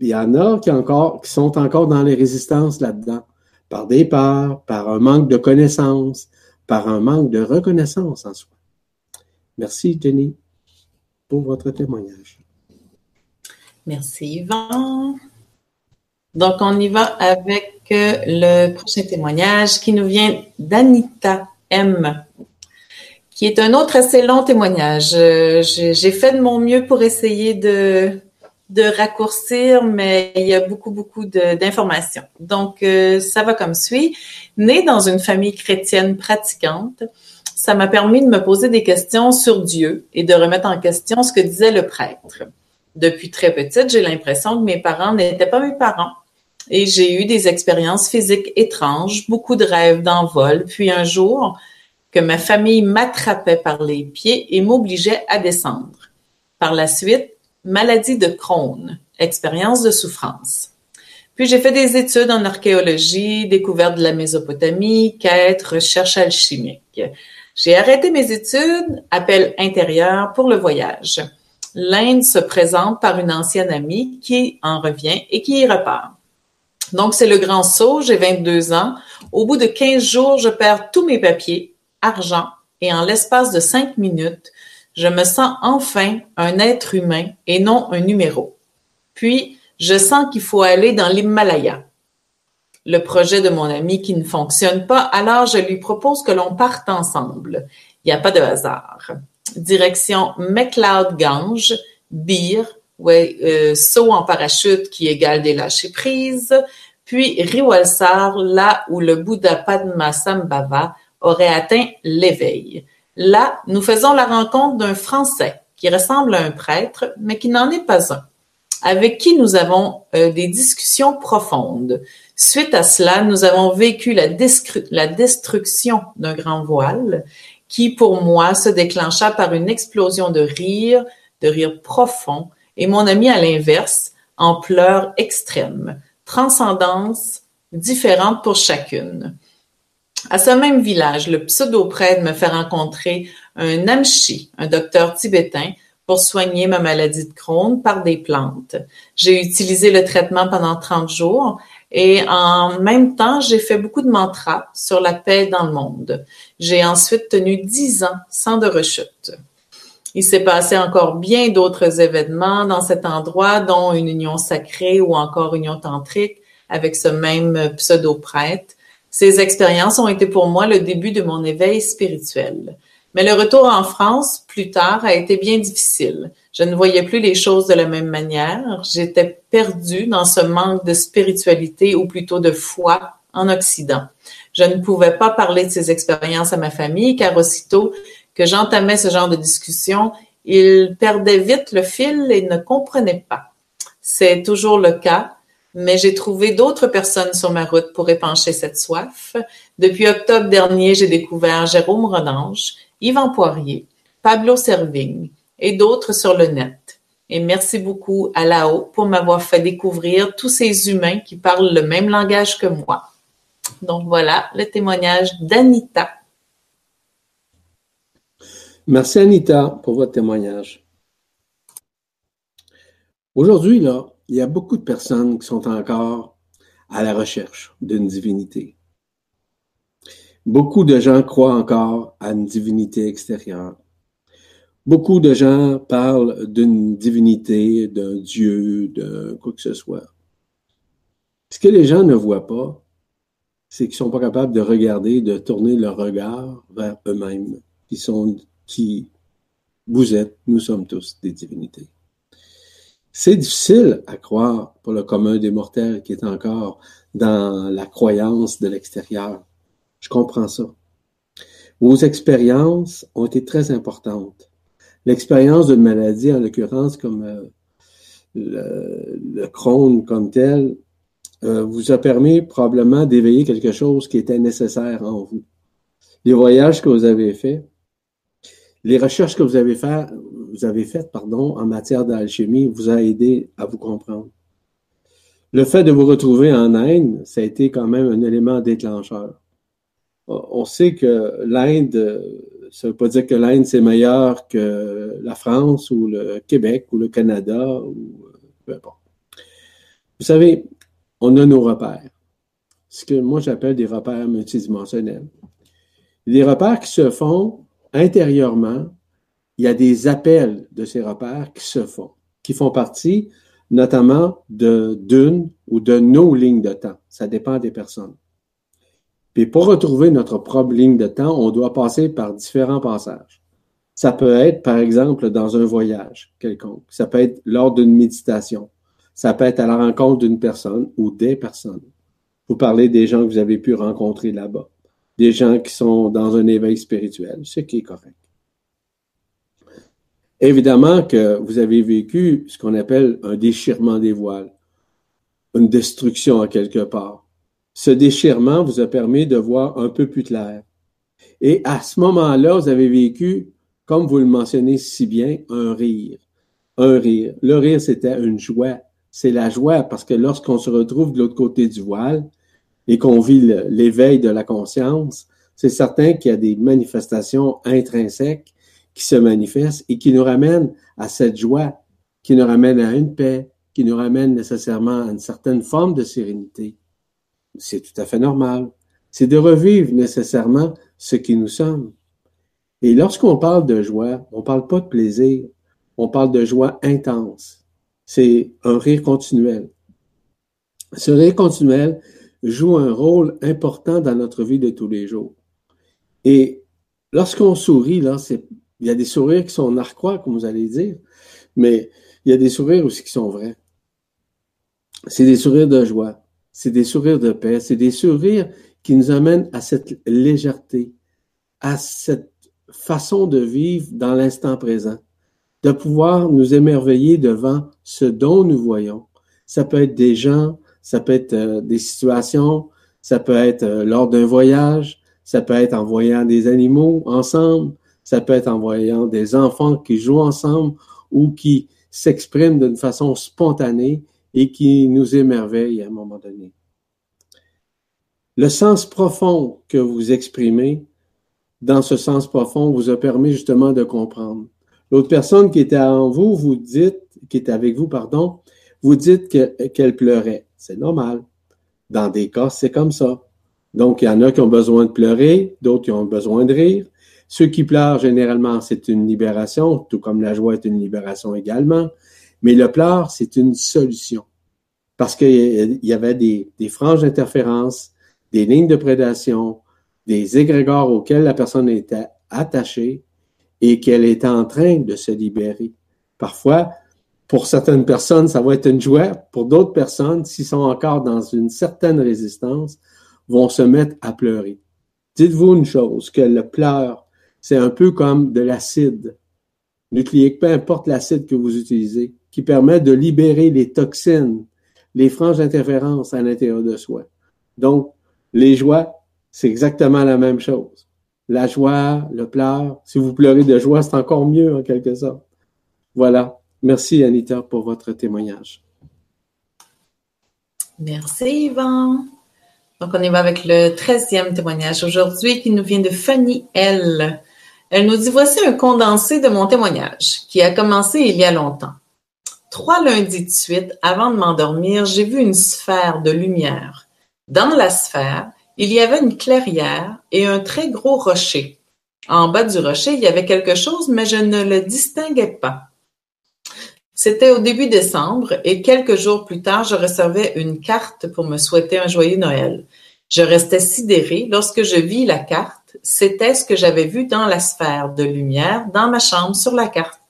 Il y en a qui, encore, qui sont encore dans les résistances là-dedans, par des peurs, par un manque de connaissances, par un manque de reconnaissance en soi. Merci, Jenny votre témoignage. Merci, Yvan. Donc, on y va avec euh, le prochain témoignage qui nous vient d'Anita M, qui est un autre assez long témoignage. Euh, j'ai fait de mon mieux pour essayer de, de raccourcir, mais il y a beaucoup, beaucoup d'informations. Donc, euh, ça va comme suit. Né dans une famille chrétienne pratiquante, ça m'a permis de me poser des questions sur Dieu et de remettre en question ce que disait le prêtre. Depuis très petite, j'ai l'impression que mes parents n'étaient pas mes parents et j'ai eu des expériences physiques étranges, beaucoup de rêves d'envol, puis un jour que ma famille m'attrapait par les pieds et m'obligeait à descendre. Par la suite, maladie de Crohn, expérience de souffrance. Puis j'ai fait des études en archéologie, découverte de la Mésopotamie, quête, recherche alchimique. J'ai arrêté mes études, appel intérieur pour le voyage. L'Inde se présente par une ancienne amie qui en revient et qui y repart. Donc, c'est le grand saut, j'ai 22 ans. Au bout de 15 jours, je perds tous mes papiers, argent, et en l'espace de 5 minutes, je me sens enfin un être humain et non un numéro. Puis, je sens qu'il faut aller dans l'Himalaya le projet de mon ami qui ne fonctionne pas, alors je lui propose que l'on parte ensemble. Il n'y a pas de hasard. Direction McLeod Gange, Beer, ouais, euh, saut en parachute qui égale des lâcher prises, puis Riwalsar, là où le Bouddha Padmasambhava aurait atteint l'éveil. Là, nous faisons la rencontre d'un Français qui ressemble à un prêtre, mais qui n'en est pas un, avec qui nous avons euh, des discussions profondes. Suite à cela, nous avons vécu la, la destruction d'un grand voile qui, pour moi, se déclencha par une explosion de rire, de rire profond, et mon ami à l'inverse, en pleurs extrêmes, transcendance différente pour chacune. À ce même village, le pseudo-prêtre me fait rencontrer un Namchi, un docteur tibétain, pour soigner ma maladie de Crohn par des plantes. J'ai utilisé le traitement pendant 30 jours et en même temps, j'ai fait beaucoup de mantras sur la paix dans le monde. J'ai ensuite tenu 10 ans sans de rechute. Il s'est passé encore bien d'autres événements dans cet endroit, dont une union sacrée ou encore union tantrique avec ce même pseudo-prêtre. Ces expériences ont été pour moi le début de mon éveil spirituel. Mais le retour en France, plus tard, a été bien difficile. Je ne voyais plus les choses de la même manière. J'étais perdue dans ce manque de spiritualité ou plutôt de foi en Occident. Je ne pouvais pas parler de ces expériences à ma famille car aussitôt que j'entamais ce genre de discussion, ils perdaient vite le fil et ne comprenaient pas. C'est toujours le cas mais j'ai trouvé d'autres personnes sur ma route pour épancher cette soif. Depuis octobre dernier, j'ai découvert Jérôme Rodange, Yvan Poirier, Pablo Servigne et d'autres sur le net. Et merci beaucoup à Lao pour m'avoir fait découvrir tous ces humains qui parlent le même langage que moi. Donc voilà le témoignage d'Anita. Merci Anita pour votre témoignage. Aujourd'hui, là, il y a beaucoup de personnes qui sont encore à la recherche d'une divinité. Beaucoup de gens croient encore à une divinité extérieure. Beaucoup de gens parlent d'une divinité, d'un Dieu, de quoi que ce soit. Ce que les gens ne voient pas, c'est qu'ils sont pas capables de regarder, de tourner leur regard vers eux-mêmes, qui sont, qui vous êtes, nous sommes tous des divinités. C'est difficile à croire pour le commun des mortels qui est encore dans la croyance de l'extérieur. Je comprends ça. Vos expériences ont été très importantes. L'expérience d'une maladie, en l'occurrence comme euh, le, le, Crohn comme tel, euh, vous a permis probablement d'éveiller quelque chose qui était nécessaire en vous. Les voyages que vous avez faits, les recherches que vous avez, fait, vous avez faites pardon, en matière d'alchimie vous a aidé à vous comprendre. Le fait de vous retrouver en Inde, ça a été quand même un élément déclencheur. On sait que l'Inde, ça ne veut pas dire que l'Inde c'est meilleur que la France ou le Québec ou le Canada ou peu importe. Vous savez, on a nos repères. Ce que moi j'appelle des repères multidimensionnels. Des repères qui se font intérieurement, il y a des appels de ces repères qui se font, qui font partie notamment de d'une ou de nos lignes de temps. Ça dépend des personnes. Puis pour retrouver notre propre ligne de temps, on doit passer par différents passages. Ça peut être, par exemple, dans un voyage quelconque. Ça peut être lors d'une méditation. Ça peut être à la rencontre d'une personne ou des personnes. Vous parlez des gens que vous avez pu rencontrer là-bas des gens qui sont dans un éveil spirituel, ce qui est correct. Évidemment que vous avez vécu ce qu'on appelle un déchirement des voiles, une destruction à quelque part. Ce déchirement vous a permis de voir un peu plus clair. Et à ce moment-là, vous avez vécu, comme vous le mentionnez si bien, un rire. Un rire. Le rire, c'était une joie. C'est la joie parce que lorsqu'on se retrouve de l'autre côté du voile, et qu'on vit l'éveil de la conscience, c'est certain qu'il y a des manifestations intrinsèques qui se manifestent et qui nous ramènent à cette joie, qui nous ramènent à une paix, qui nous ramènent nécessairement à une certaine forme de sérénité. C'est tout à fait normal. C'est de revivre nécessairement ce qui nous sommes. Et lorsqu'on parle de joie, on ne parle pas de plaisir, on parle de joie intense. C'est un rire continuel. Ce rire continuel, joue un rôle important dans notre vie de tous les jours. Et lorsqu'on sourit, là, il y a des sourires qui sont narquois, comme vous allez dire, mais il y a des sourires aussi qui sont vrais. C'est des sourires de joie. C'est des sourires de paix, c'est des sourires qui nous amènent à cette légèreté, à cette façon de vivre dans l'instant présent, de pouvoir nous émerveiller devant ce dont nous voyons. Ça peut être des gens, ça peut être euh, des situations, ça peut être euh, lors d'un voyage, ça peut être en voyant des animaux ensemble, ça peut être en voyant des enfants qui jouent ensemble ou qui s'expriment d'une façon spontanée et qui nous émerveillent à un moment donné. Le sens profond que vous exprimez, dans ce sens profond, vous a permis justement de comprendre. L'autre personne qui était en vous, vous dites, qui était avec vous, pardon, vous dites qu'elle pleurait. C'est normal. Dans des cas, c'est comme ça. Donc, il y en a qui ont besoin de pleurer, d'autres qui ont besoin de rire. Ceux qui pleurent, généralement, c'est une libération, tout comme la joie est une libération également. Mais le pleur, c'est une solution. Parce qu'il y avait des, franges d'interférence, des lignes de prédation, des égrégores auxquels la personne était attachée et qu'elle était en train de se libérer. Parfois, pour certaines personnes, ça va être une joie. Pour d'autres personnes, s'ils sont encore dans une certaine résistance, vont se mettre à pleurer. Dites-vous une chose, que le pleur, c'est un peu comme de l'acide nucléique, peu importe l'acide que vous utilisez, qui permet de libérer les toxines, les franges d'interférence à l'intérieur de soi. Donc, les joies, c'est exactement la même chose. La joie, le pleur, si vous pleurez de joie, c'est encore mieux en quelque sorte. Voilà. Merci Anita pour votre témoignage. Merci Yvan. Donc on y va avec le treizième témoignage aujourd'hui qui nous vient de Fanny L. Elle nous dit voici un condensé de mon témoignage qui a commencé il y a longtemps. Trois lundis de suite, avant de m'endormir, j'ai vu une sphère de lumière. Dans la sphère, il y avait une clairière et un très gros rocher. En bas du rocher, il y avait quelque chose, mais je ne le distinguais pas. C'était au début décembre et quelques jours plus tard, je recevais une carte pour me souhaiter un joyeux Noël. Je restais sidérée lorsque je vis la carte. C'était ce que j'avais vu dans la sphère de lumière dans ma chambre sur la carte.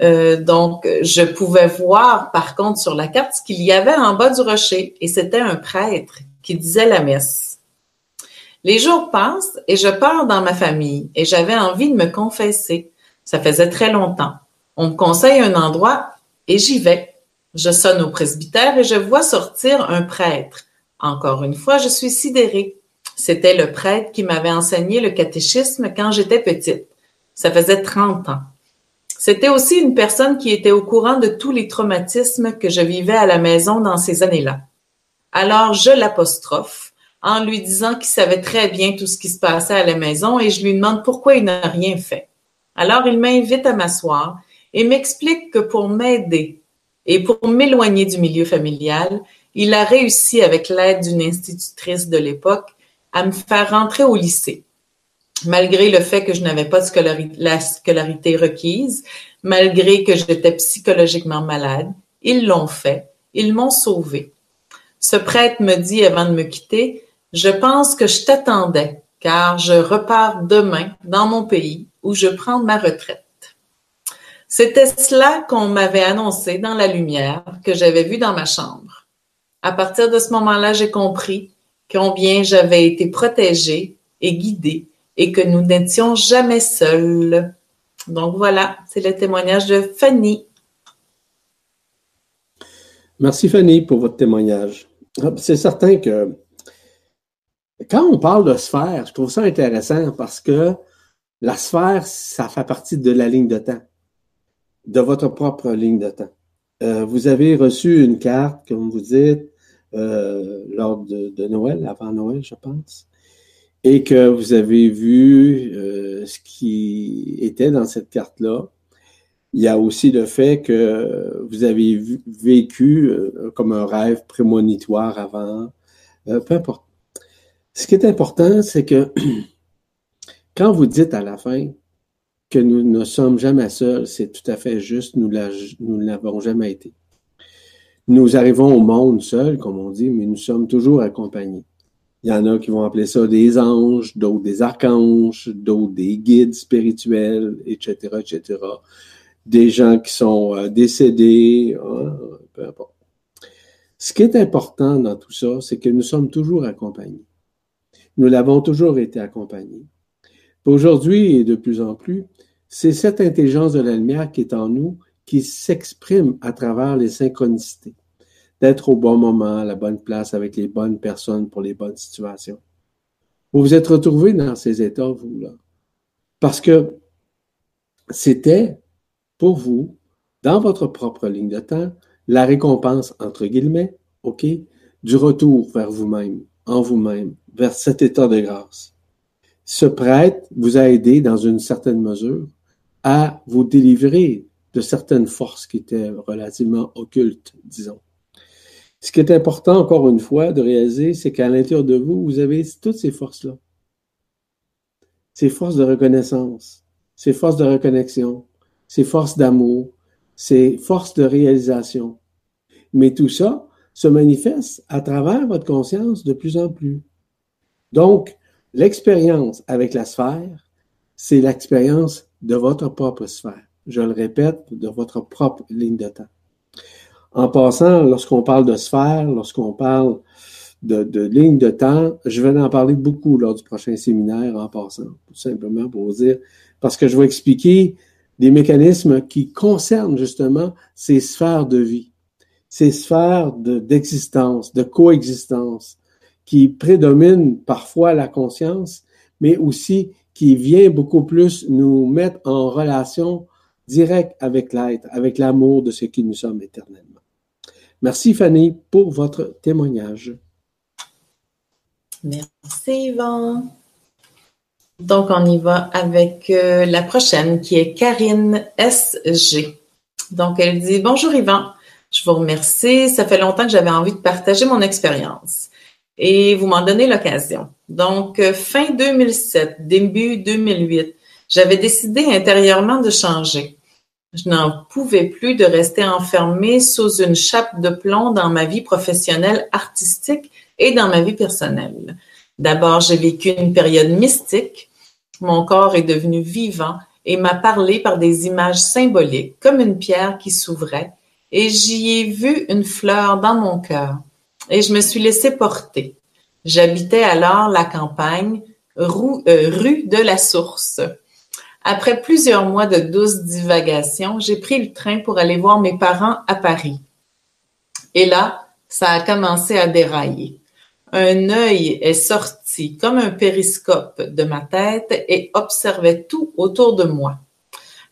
Euh, donc, je pouvais voir par contre sur la carte ce qu'il y avait en bas du rocher et c'était un prêtre qui disait la messe. Les jours passent et je pars dans ma famille et j'avais envie de me confesser. Ça faisait très longtemps. On me conseille un endroit et j'y vais. Je sonne au presbytère et je vois sortir un prêtre. Encore une fois, je suis sidérée. C'était le prêtre qui m'avait enseigné le catéchisme quand j'étais petite. Ça faisait 30 ans. C'était aussi une personne qui était au courant de tous les traumatismes que je vivais à la maison dans ces années-là. Alors je l'apostrophe en lui disant qu'il savait très bien tout ce qui se passait à la maison et je lui demande pourquoi il n'a rien fait. Alors il m'invite à m'asseoir et m'explique que pour m'aider et pour m'éloigner du milieu familial, il a réussi, avec l'aide d'une institutrice de l'époque, à me faire rentrer au lycée. Malgré le fait que je n'avais pas la scolarité requise, malgré que j'étais psychologiquement malade, ils l'ont fait, ils m'ont sauvé. Ce prêtre me dit avant de me quitter, je pense que je t'attendais, car je repars demain dans mon pays où je prends ma retraite. C'était cela qu'on m'avait annoncé dans la lumière que j'avais vue dans ma chambre. À partir de ce moment-là, j'ai compris combien j'avais été protégée et guidée et que nous n'étions jamais seuls. Donc voilà, c'est le témoignage de Fanny. Merci Fanny pour votre témoignage. Ah, c'est certain que quand on parle de sphère, je trouve ça intéressant parce que la sphère, ça fait partie de la ligne de temps de votre propre ligne de temps. Euh, vous avez reçu une carte, comme vous dites, euh, lors de, Noël, avant Noël, je pense, et que vous avez vu euh, ce qui était dans cette carte-là. Il y a aussi le fait que vous avez vécu comme un rêve prémonitoire avant. peu importe. Ce qui est important, c'est que quand vous dites à la fin, que nous ne sommes jamais seuls, c'est tout à fait juste, nous ne l'avons jamais été. Nous arrivons au monde seuls, comme on dit, mais nous sommes toujours accompagnés. Il y en a qui vont appeler ça des anges, d'autres des archanges, d'autres des guides spirituels, etc., etc. Des gens qui sont euh, décédés, hein, peu importe. Ce qui est important dans tout ça, c'est que nous sommes toujours accompagnés. Nous l'avons toujours été accompagnés. Aujourd'hui et de plus en plus, c'est cette intelligence de la lumière qui est en nous qui s'exprime à travers les synchronicités. D'être au bon moment, à la bonne place, avec les bonnes personnes pour les bonnes situations. Vous vous êtes retrouvé dans ces états, vous, là. Parce que c'était, pour vous, dans votre propre ligne de temps, la récompense, entre guillemets, OK, du retour vers vous-même, en vous-même, vers cet état de grâce. Ce prêtre vous a aidé, dans une certaine mesure, à vous délivrer de certaines forces qui étaient relativement occultes, disons. Ce qui est important, encore une fois, de réaliser, c'est qu'à l'intérieur de vous, vous avez toutes ces forces-là. Ces forces de reconnaissance, ces forces de reconnexion, ces forces d'amour, ces forces de réalisation. Mais tout ça se manifeste à travers votre conscience de plus en plus. Donc, l'expérience avec la sphère, c'est l'expérience de votre propre sphère. Je le répète, de votre propre ligne de temps. En passant, lorsqu'on parle de sphère, lorsqu'on parle de, de ligne de temps, je vais en parler beaucoup lors du prochain séminaire en passant, tout simplement pour vous dire, parce que je vais expliquer des mécanismes qui concernent justement ces sphères de vie, ces sphères d'existence, de, de coexistence, qui prédominent parfois la conscience, mais aussi qui vient beaucoup plus nous mettre en relation directe avec l'être, avec l'amour de ce qui nous sommes éternellement. Merci Fanny pour votre témoignage. Merci Yvan. Donc on y va avec euh, la prochaine qui est Karine SG. Donc elle dit Bonjour Yvan, je vous remercie. Ça fait longtemps que j'avais envie de partager mon expérience et vous m'en donnez l'occasion. Donc, euh, fin 2007, début 2008, j'avais décidé intérieurement de changer. Je n'en pouvais plus de rester enfermée sous une chape de plomb dans ma vie professionnelle artistique et dans ma vie personnelle. D'abord, j'ai vécu une période mystique. Mon corps est devenu vivant et m'a parlé par des images symboliques, comme une pierre qui s'ouvrait, et j'y ai vu une fleur dans mon cœur et je me suis laissé porter. J'habitais alors la campagne, euh, rue de la Source. Après plusieurs mois de douce divagation, j'ai pris le train pour aller voir mes parents à Paris. Et là, ça a commencé à dérailler. Un œil est sorti comme un périscope de ma tête et observait tout autour de moi.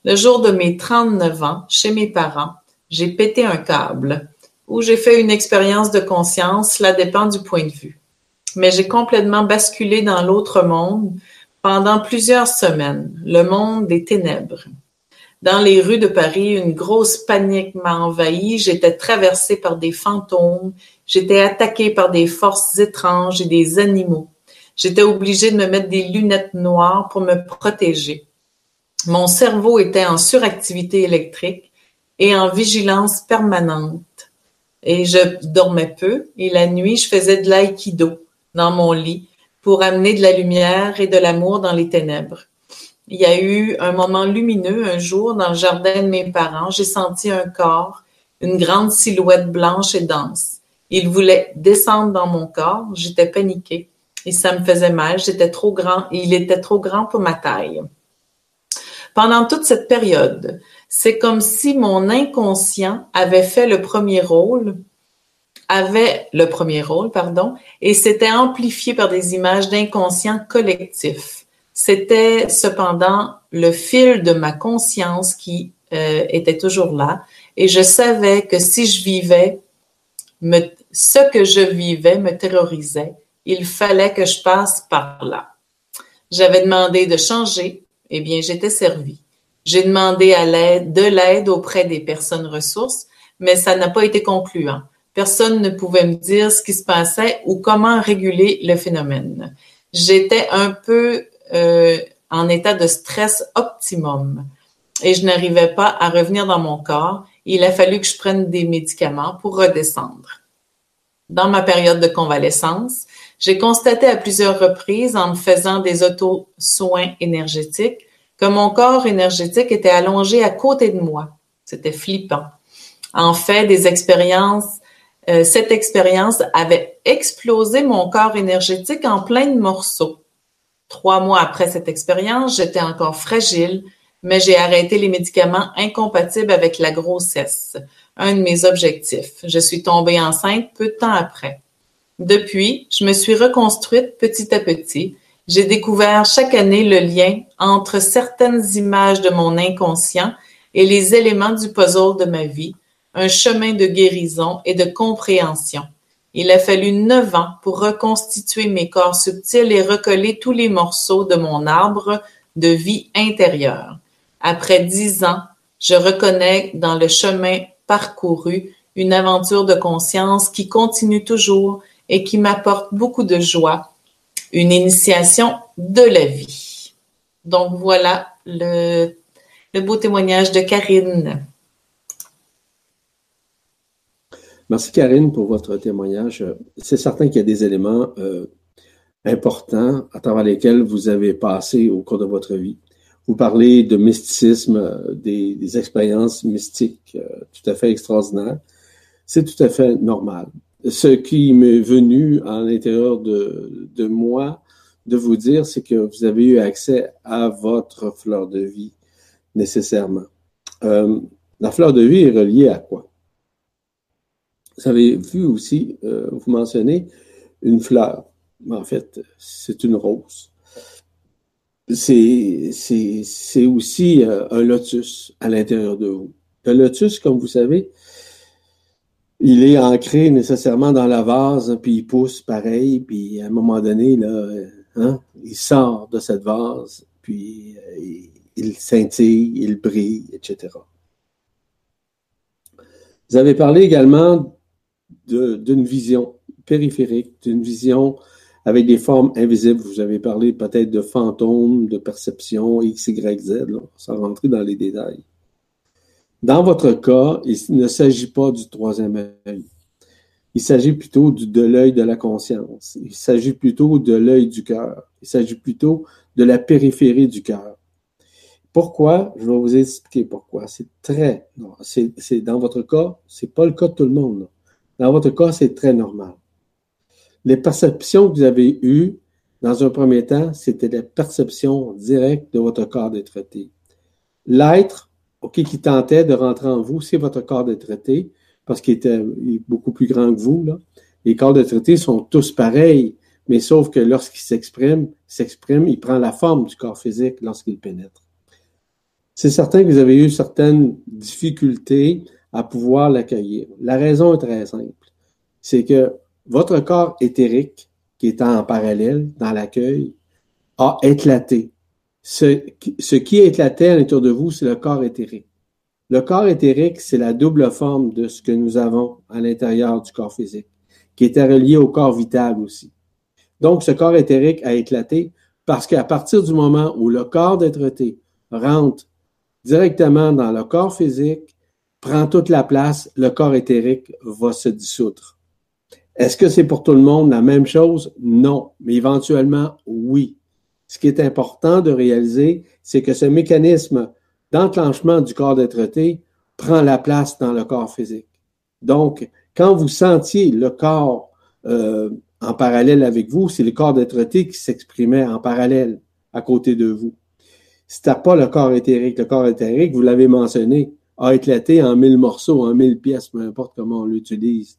Le jour de mes 39 ans, chez mes parents, j'ai pété un câble ou j'ai fait une expérience de conscience, cela dépend du point de vue. Mais j'ai complètement basculé dans l'autre monde pendant plusieurs semaines, le monde des ténèbres. Dans les rues de Paris, une grosse panique m'a envahi, j'étais traversée par des fantômes, j'étais attaquée par des forces étranges et des animaux. J'étais obligée de me mettre des lunettes noires pour me protéger. Mon cerveau était en suractivité électrique et en vigilance permanente et je dormais peu et la nuit, je faisais de l'aïkido dans mon lit pour amener de la lumière et de l'amour dans les ténèbres. Il y a eu un moment lumineux un jour dans le jardin de mes parents. J'ai senti un corps, une grande silhouette blanche et dense. Il voulait descendre dans mon corps. J'étais paniquée et ça me faisait mal. J'étais trop grand il était trop grand pour ma taille. Pendant toute cette période, c'est comme si mon inconscient avait fait le premier rôle, avait le premier rôle, pardon, et s'était amplifié par des images d'inconscient collectif. C'était cependant le fil de ma conscience qui euh, était toujours là, et je savais que si je vivais, ce que je vivais me terrorisait. Il fallait que je passe par là. J'avais demandé de changer, eh bien, j'étais servie. J'ai demandé à l'aide, de l'aide auprès des personnes ressources, mais ça n'a pas été concluant. Personne ne pouvait me dire ce qui se passait ou comment réguler le phénomène. J'étais un peu euh, en état de stress optimum et je n'arrivais pas à revenir dans mon corps. Il a fallu que je prenne des médicaments pour redescendre. Dans ma période de convalescence, j'ai constaté à plusieurs reprises en me faisant des auto-soins énergétiques que mon corps énergétique était allongé à côté de moi. C'était flippant. En fait, des expériences euh, cette expérience avait explosé mon corps énergétique en plein de morceaux. Trois mois après cette expérience, j'étais encore fragile, mais j'ai arrêté les médicaments incompatibles avec la grossesse, un de mes objectifs. Je suis tombée enceinte peu de temps après. Depuis, je me suis reconstruite petit à petit. J'ai découvert chaque année le lien entre certaines images de mon inconscient et les éléments du puzzle de ma vie, un chemin de guérison et de compréhension. Il a fallu neuf ans pour reconstituer mes corps subtils et recoller tous les morceaux de mon arbre de vie intérieure. Après dix ans, je reconnais dans le chemin parcouru une aventure de conscience qui continue toujours et qui m'apporte beaucoup de joie, une initiation de la vie. Donc voilà le, le beau témoignage de Karine. Merci Karine pour votre témoignage. C'est certain qu'il y a des éléments euh, importants à travers lesquels vous avez passé au cours de votre vie. Vous parlez de mysticisme, euh, des, expériences mystiques euh, tout à fait extraordinaires. C'est tout à fait normal. Ce qui m'est venu à l'intérieur de, de moi de vous dire, c'est que vous avez eu accès à votre fleur de vie nécessairement. la fleur de vie est reliée à quoi? Vous avez vu aussi, euh, vous mentionnez une fleur. En fait, c'est une rose. C'est, aussi euh, un lotus à l'intérieur de vous. Le lotus, comme vous savez, il est ancré nécessairement dans la vase, puis il pousse pareil, puis à un moment donné, là, hein, il sort de cette vase, puis euh, il, il scintille, il brille, etc. Vous avez parlé également d'une vision périphérique, d'une vision avec des formes invisibles. Vous avez parlé peut-être de fantômes, de perception, X, Y, Z, sans rentrer dans les détails. Dans votre cas, il ne s'agit pas du troisième œil. Il s'agit plutôt de l'œil de la conscience. Il s'agit plutôt de l'œil du cœur. Il s'agit plutôt de la périphérie du cœur. Pourquoi? Je vais vous expliquer pourquoi. C'est très, c'est dans votre cas, c'est pas le cas de tout le monde. Dans votre cas, c'est très normal. Les perceptions que vous avez eues, dans un premier temps, c'était la perception directe de votre corps d'être L'être, OK, qui tentait de rentrer en vous, c'est votre corps d'être parce qu'il était beaucoup plus grand que vous. Là. Les corps d'être sont tous pareils, mais sauf que lorsqu'il s'exprime, s'exprime, il prend la forme du corps physique lorsqu'il pénètre. C'est certain que vous avez eu certaines difficultés à pouvoir l'accueillir. La raison est très simple. C'est que votre corps éthérique, qui est en parallèle dans l'accueil, a éclaté. Ce, ce qui a éclaté à l'intérieur de vous, c'est le corps éthérique. Le corps éthérique, c'est la double forme de ce que nous avons à l'intérieur du corps physique, qui était relié au corps vital aussi. Donc, ce corps éthérique a éclaté parce qu'à partir du moment où le corps d'être rentre directement dans le corps physique, prend toute la place, le corps éthérique va se dissoudre. Est-ce que c'est pour tout le monde la même chose? Non, mais éventuellement, oui. Ce qui est important de réaliser, c'est que ce mécanisme d'enclenchement du corps d'être prend la place dans le corps physique. Donc, quand vous sentiez le corps euh, en parallèle avec vous, c'est le corps d'être qui s'exprimait en parallèle à côté de vous. C'était pas le corps éthérique. Le corps éthérique, vous l'avez mentionné, a éclaté en mille morceaux, en mille pièces, peu importe comment on l'utilise.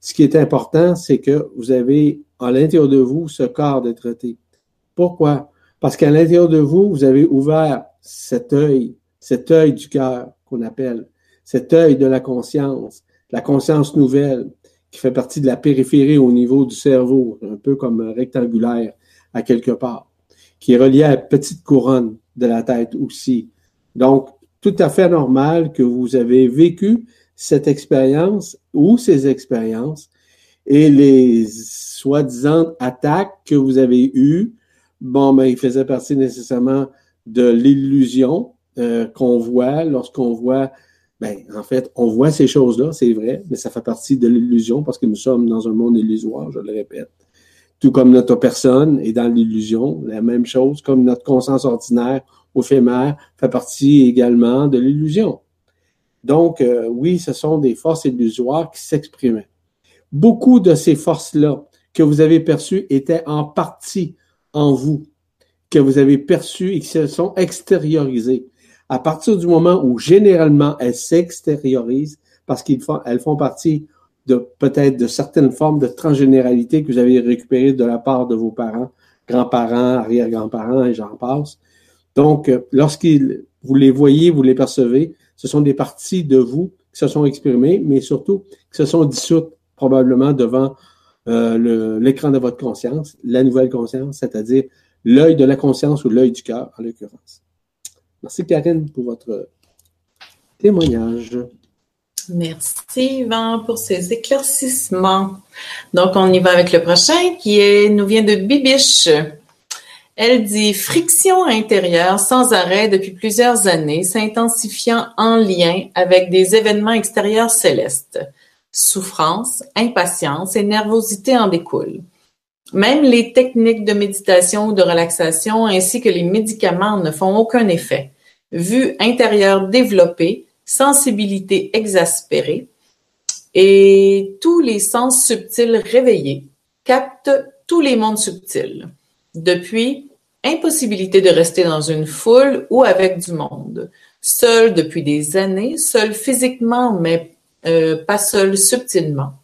Ce qui est important, c'est que vous avez à l'intérieur de vous ce corps d'être Pourquoi? Parce qu'à l'intérieur de vous, vous avez ouvert cet œil, cet œil du cœur qu'on appelle, cet œil de la conscience, la conscience nouvelle, qui fait partie de la périphérie au niveau du cerveau, un peu comme rectangulaire à quelque part, qui est relié à la petite couronne de la tête aussi. Donc, tout à fait normal que vous avez vécu cette expérience ou ces expériences et les soi-disant attaques que vous avez eues, bon, ben, ils faisaient partie nécessairement de l'illusion euh, qu'on voit lorsqu'on voit, ben, en fait, on voit ces choses-là, c'est vrai, mais ça fait partie de l'illusion parce que nous sommes dans un monde illusoire, je le répète. Tout comme notre personne est dans l'illusion, la même chose, comme notre conscience ordinaire fait partie également de l'illusion. Donc, euh, oui, ce sont des forces illusoires qui s'exprimaient. beaucoup de ces forces-là que vous avez perçues étaient en partie en vous, que vous avez perçues et qui se sont extériorisées. À partir du moment où généralement elles s'extériorisent, parce qu'elles font, font partie de peut-être de certaines formes de transgénéralité que vous avez récupérées de la part de vos parents, grands-parents, arrière-grands-parents et j'en passe. Donc, euh, lorsqu'ils, vous les voyez, vous les percevez, ce sont des parties de vous qui se sont exprimées, mais surtout qui se sont dissoutes probablement devant euh, l'écran de votre conscience, la nouvelle conscience, c'est-à-dire l'œil de la conscience ou l'œil du cœur, en l'occurrence. Merci Karine pour votre témoignage. Merci Yvan pour ces éclaircissements. Donc on y va avec le prochain qui nous vient de Bibiche. Elle dit friction intérieure sans arrêt depuis plusieurs années, s'intensifiant en lien avec des événements extérieurs célestes. Souffrance, impatience et nervosité en découlent. Même les techniques de méditation ou de relaxation ainsi que les médicaments ne font aucun effet. Vue intérieure développée, sensibilité exaspérée et tous les sens subtils réveillés captent tous les mondes subtils. Depuis, impossibilité de rester dans une foule ou avec du monde. Seul depuis des années, seul physiquement, mais euh, pas seul subtilement.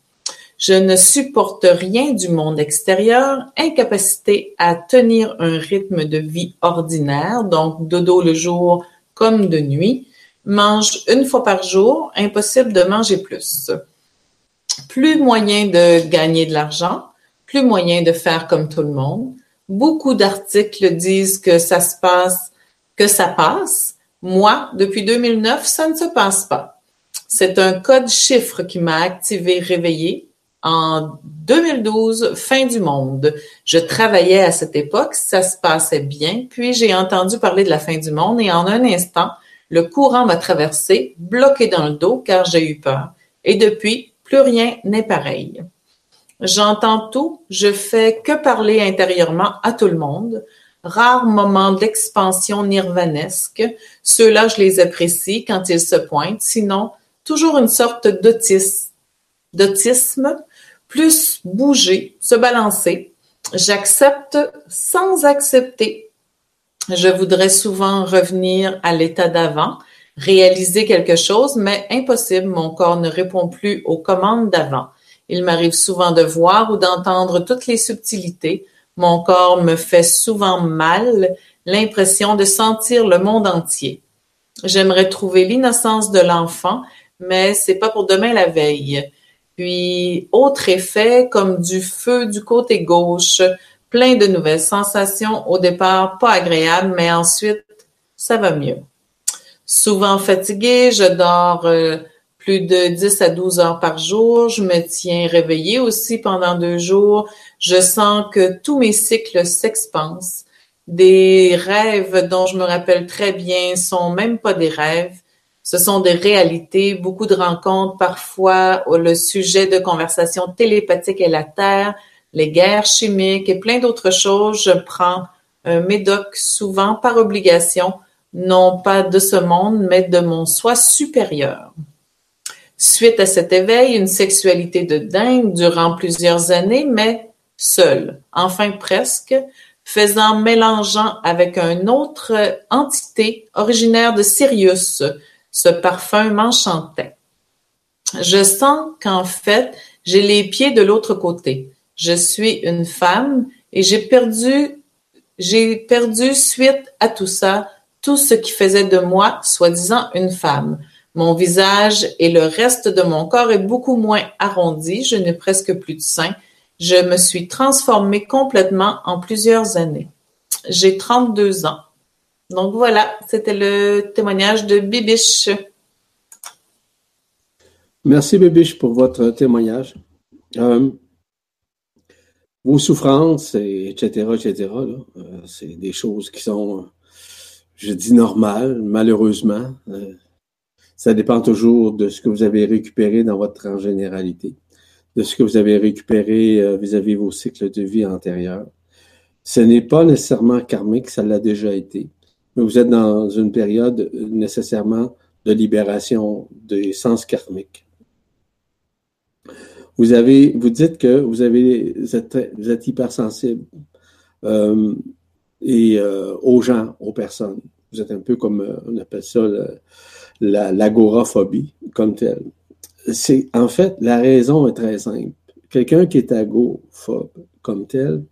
Je ne supporte rien du monde extérieur, incapacité à tenir un rythme de vie ordinaire, donc dodo le jour comme de nuit, mange une fois par jour, impossible de manger plus. Plus moyen de gagner de l'argent, plus moyen de faire comme tout le monde. Beaucoup d'articles disent que ça se passe, que ça passe. Moi, depuis 2009, ça ne se passe pas. C'est un code chiffre qui m'a activé, réveillé, en 2012, fin du monde. Je travaillais à cette époque, ça se passait bien, puis j'ai entendu parler de la fin du monde et en un instant, le courant m'a traversé, bloqué dans le dos car j'ai eu peur. Et depuis, plus rien n'est pareil. J'entends tout, je fais que parler intérieurement à tout le monde. Rares moments d'expansion nirvanesque, ceux-là je les apprécie quand ils se pointent, sinon toujours une sorte d'autisme, plus bouger, se balancer. J'accepte sans accepter. Je voudrais souvent revenir à l'état d'avant, réaliser quelque chose, mais impossible, mon corps ne répond plus aux commandes d'avant. Il m'arrive souvent de voir ou d'entendre toutes les subtilités. Mon corps me fait souvent mal, l'impression de sentir le monde entier. J'aimerais trouver l'innocence de l'enfant, mais c'est pas pour demain la veille. Puis, autre effet, comme du feu du côté gauche, plein de nouvelles sensations, au départ pas agréables, mais ensuite, ça va mieux. Souvent fatiguée, je dors euh, plus de 10 à 12 heures par jour, je me tiens réveillée aussi pendant deux jours, je sens que tous mes cycles s'expansent. Des rêves dont je me rappelle très bien sont même pas des rêves, ce sont des réalités, beaucoup de rencontres, parfois le sujet de conversation télépathique est la Terre, les guerres chimiques et plein d'autres choses. Je prends un médoc souvent par obligation, non pas de ce monde, mais de mon soi supérieur. Suite à cet éveil, une sexualité de dingue durant plusieurs années, mais seule, enfin presque, faisant mélangeant avec une autre entité originaire de Sirius, ce parfum m'enchantait. Je sens qu'en fait, j'ai les pieds de l'autre côté. Je suis une femme et j'ai perdu, j'ai perdu suite à tout ça, tout ce qui faisait de moi, soi-disant, une femme. Mon visage et le reste de mon corps est beaucoup moins arrondi, je n'ai presque plus de sein. Je me suis transformée complètement en plusieurs années. J'ai 32 ans. Donc voilà, c'était le témoignage de Bibiche. Merci Bibiche pour votre témoignage. Euh, vos souffrances, etc., etc., euh, c'est des choses qui sont, je dis, normales, malheureusement. Euh, ça dépend toujours de ce que vous avez récupéré dans votre en généralité, de ce que vous avez récupéré vis-à-vis -vis vos cycles de vie antérieurs. Ce n'est pas nécessairement karmique, ça l'a déjà été mais vous êtes dans une période nécessairement de libération des sens karmiques. Vous avez, vous dites que vous avez, vous êtes, hypersensible euh, et euh, aux gens, aux personnes. Vous êtes un peu comme euh, on appelle ça l'agoraphobie comme telle. C'est en fait la raison est très simple. Quelqu'un qui est agophobe comme tel,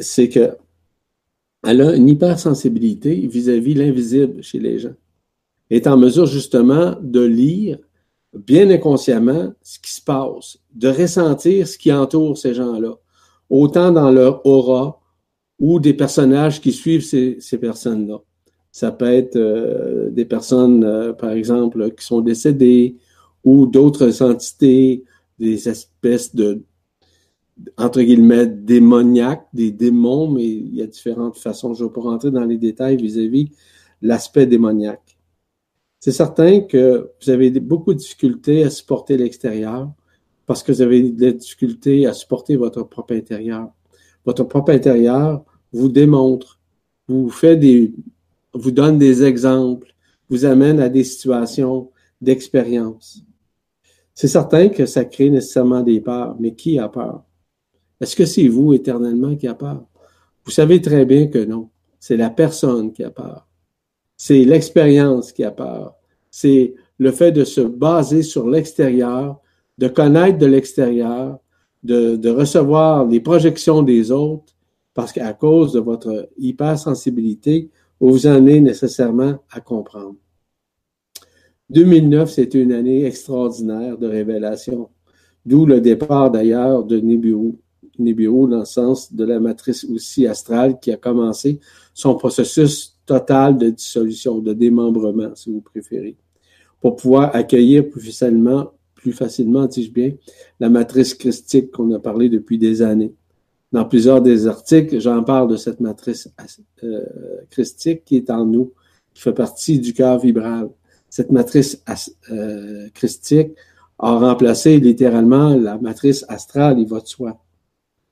c'est que elle a une hypersensibilité vis-à-vis l'invisible chez les gens. Elle est en mesure justement de lire bien inconsciemment ce qui se passe, de ressentir ce qui entoure ces gens-là, autant dans leur aura ou des personnages qui suivent ces, personnes-là. Ça peut être euh, des personnes, euh, par exemple, qui sont décédées ou d'autres entités, des espèces de, entre guillemets, démoniaques, des démons, mais il y a différentes façons. Je ne vais pas rentrer dans les détails vis-à-vis l'aspect démoniaque. C'est certain que vous avez beaucoup de difficultés à supporter l'extérieur parce que vous avez des difficultés à supporter votre propre intérieur. Votre propre intérieur vous démontre, vous fait des, vous donne des exemples, vous amène à des situations d'expérience. C'est certain que ça crée nécessairement des peurs, mais qui a peur? Est-ce que c'est vous éternellement qui a peur? Vous savez très bien que non. C'est la personne qui a peur. C'est l'expérience qui a peur. C'est le fait de se baser sur l'extérieur, de connaître de l'extérieur, de, de, recevoir les projections des autres, parce qu'à cause de votre hypersensibilité, vous en êtes nécessairement à comprendre. 2009, c'était une année extraordinaire de révélation, d'où le départ d'ailleurs de Nibiru. Nibiru dans le sens de la matrice aussi astrale qui a commencé son processus total de dissolution, de démembrement, si vous préférez, pour pouvoir accueillir plus facilement, plus facilement, dis-je bien, la matrice christique qu'on a parlé depuis des années. Dans plusieurs des articles, j'en parle de cette matrice euh, christique qui est en nous, qui fait partie du cœur vibral. Cette matrice euh, christique a remplacé littéralement la matrice astrale, il va de soi.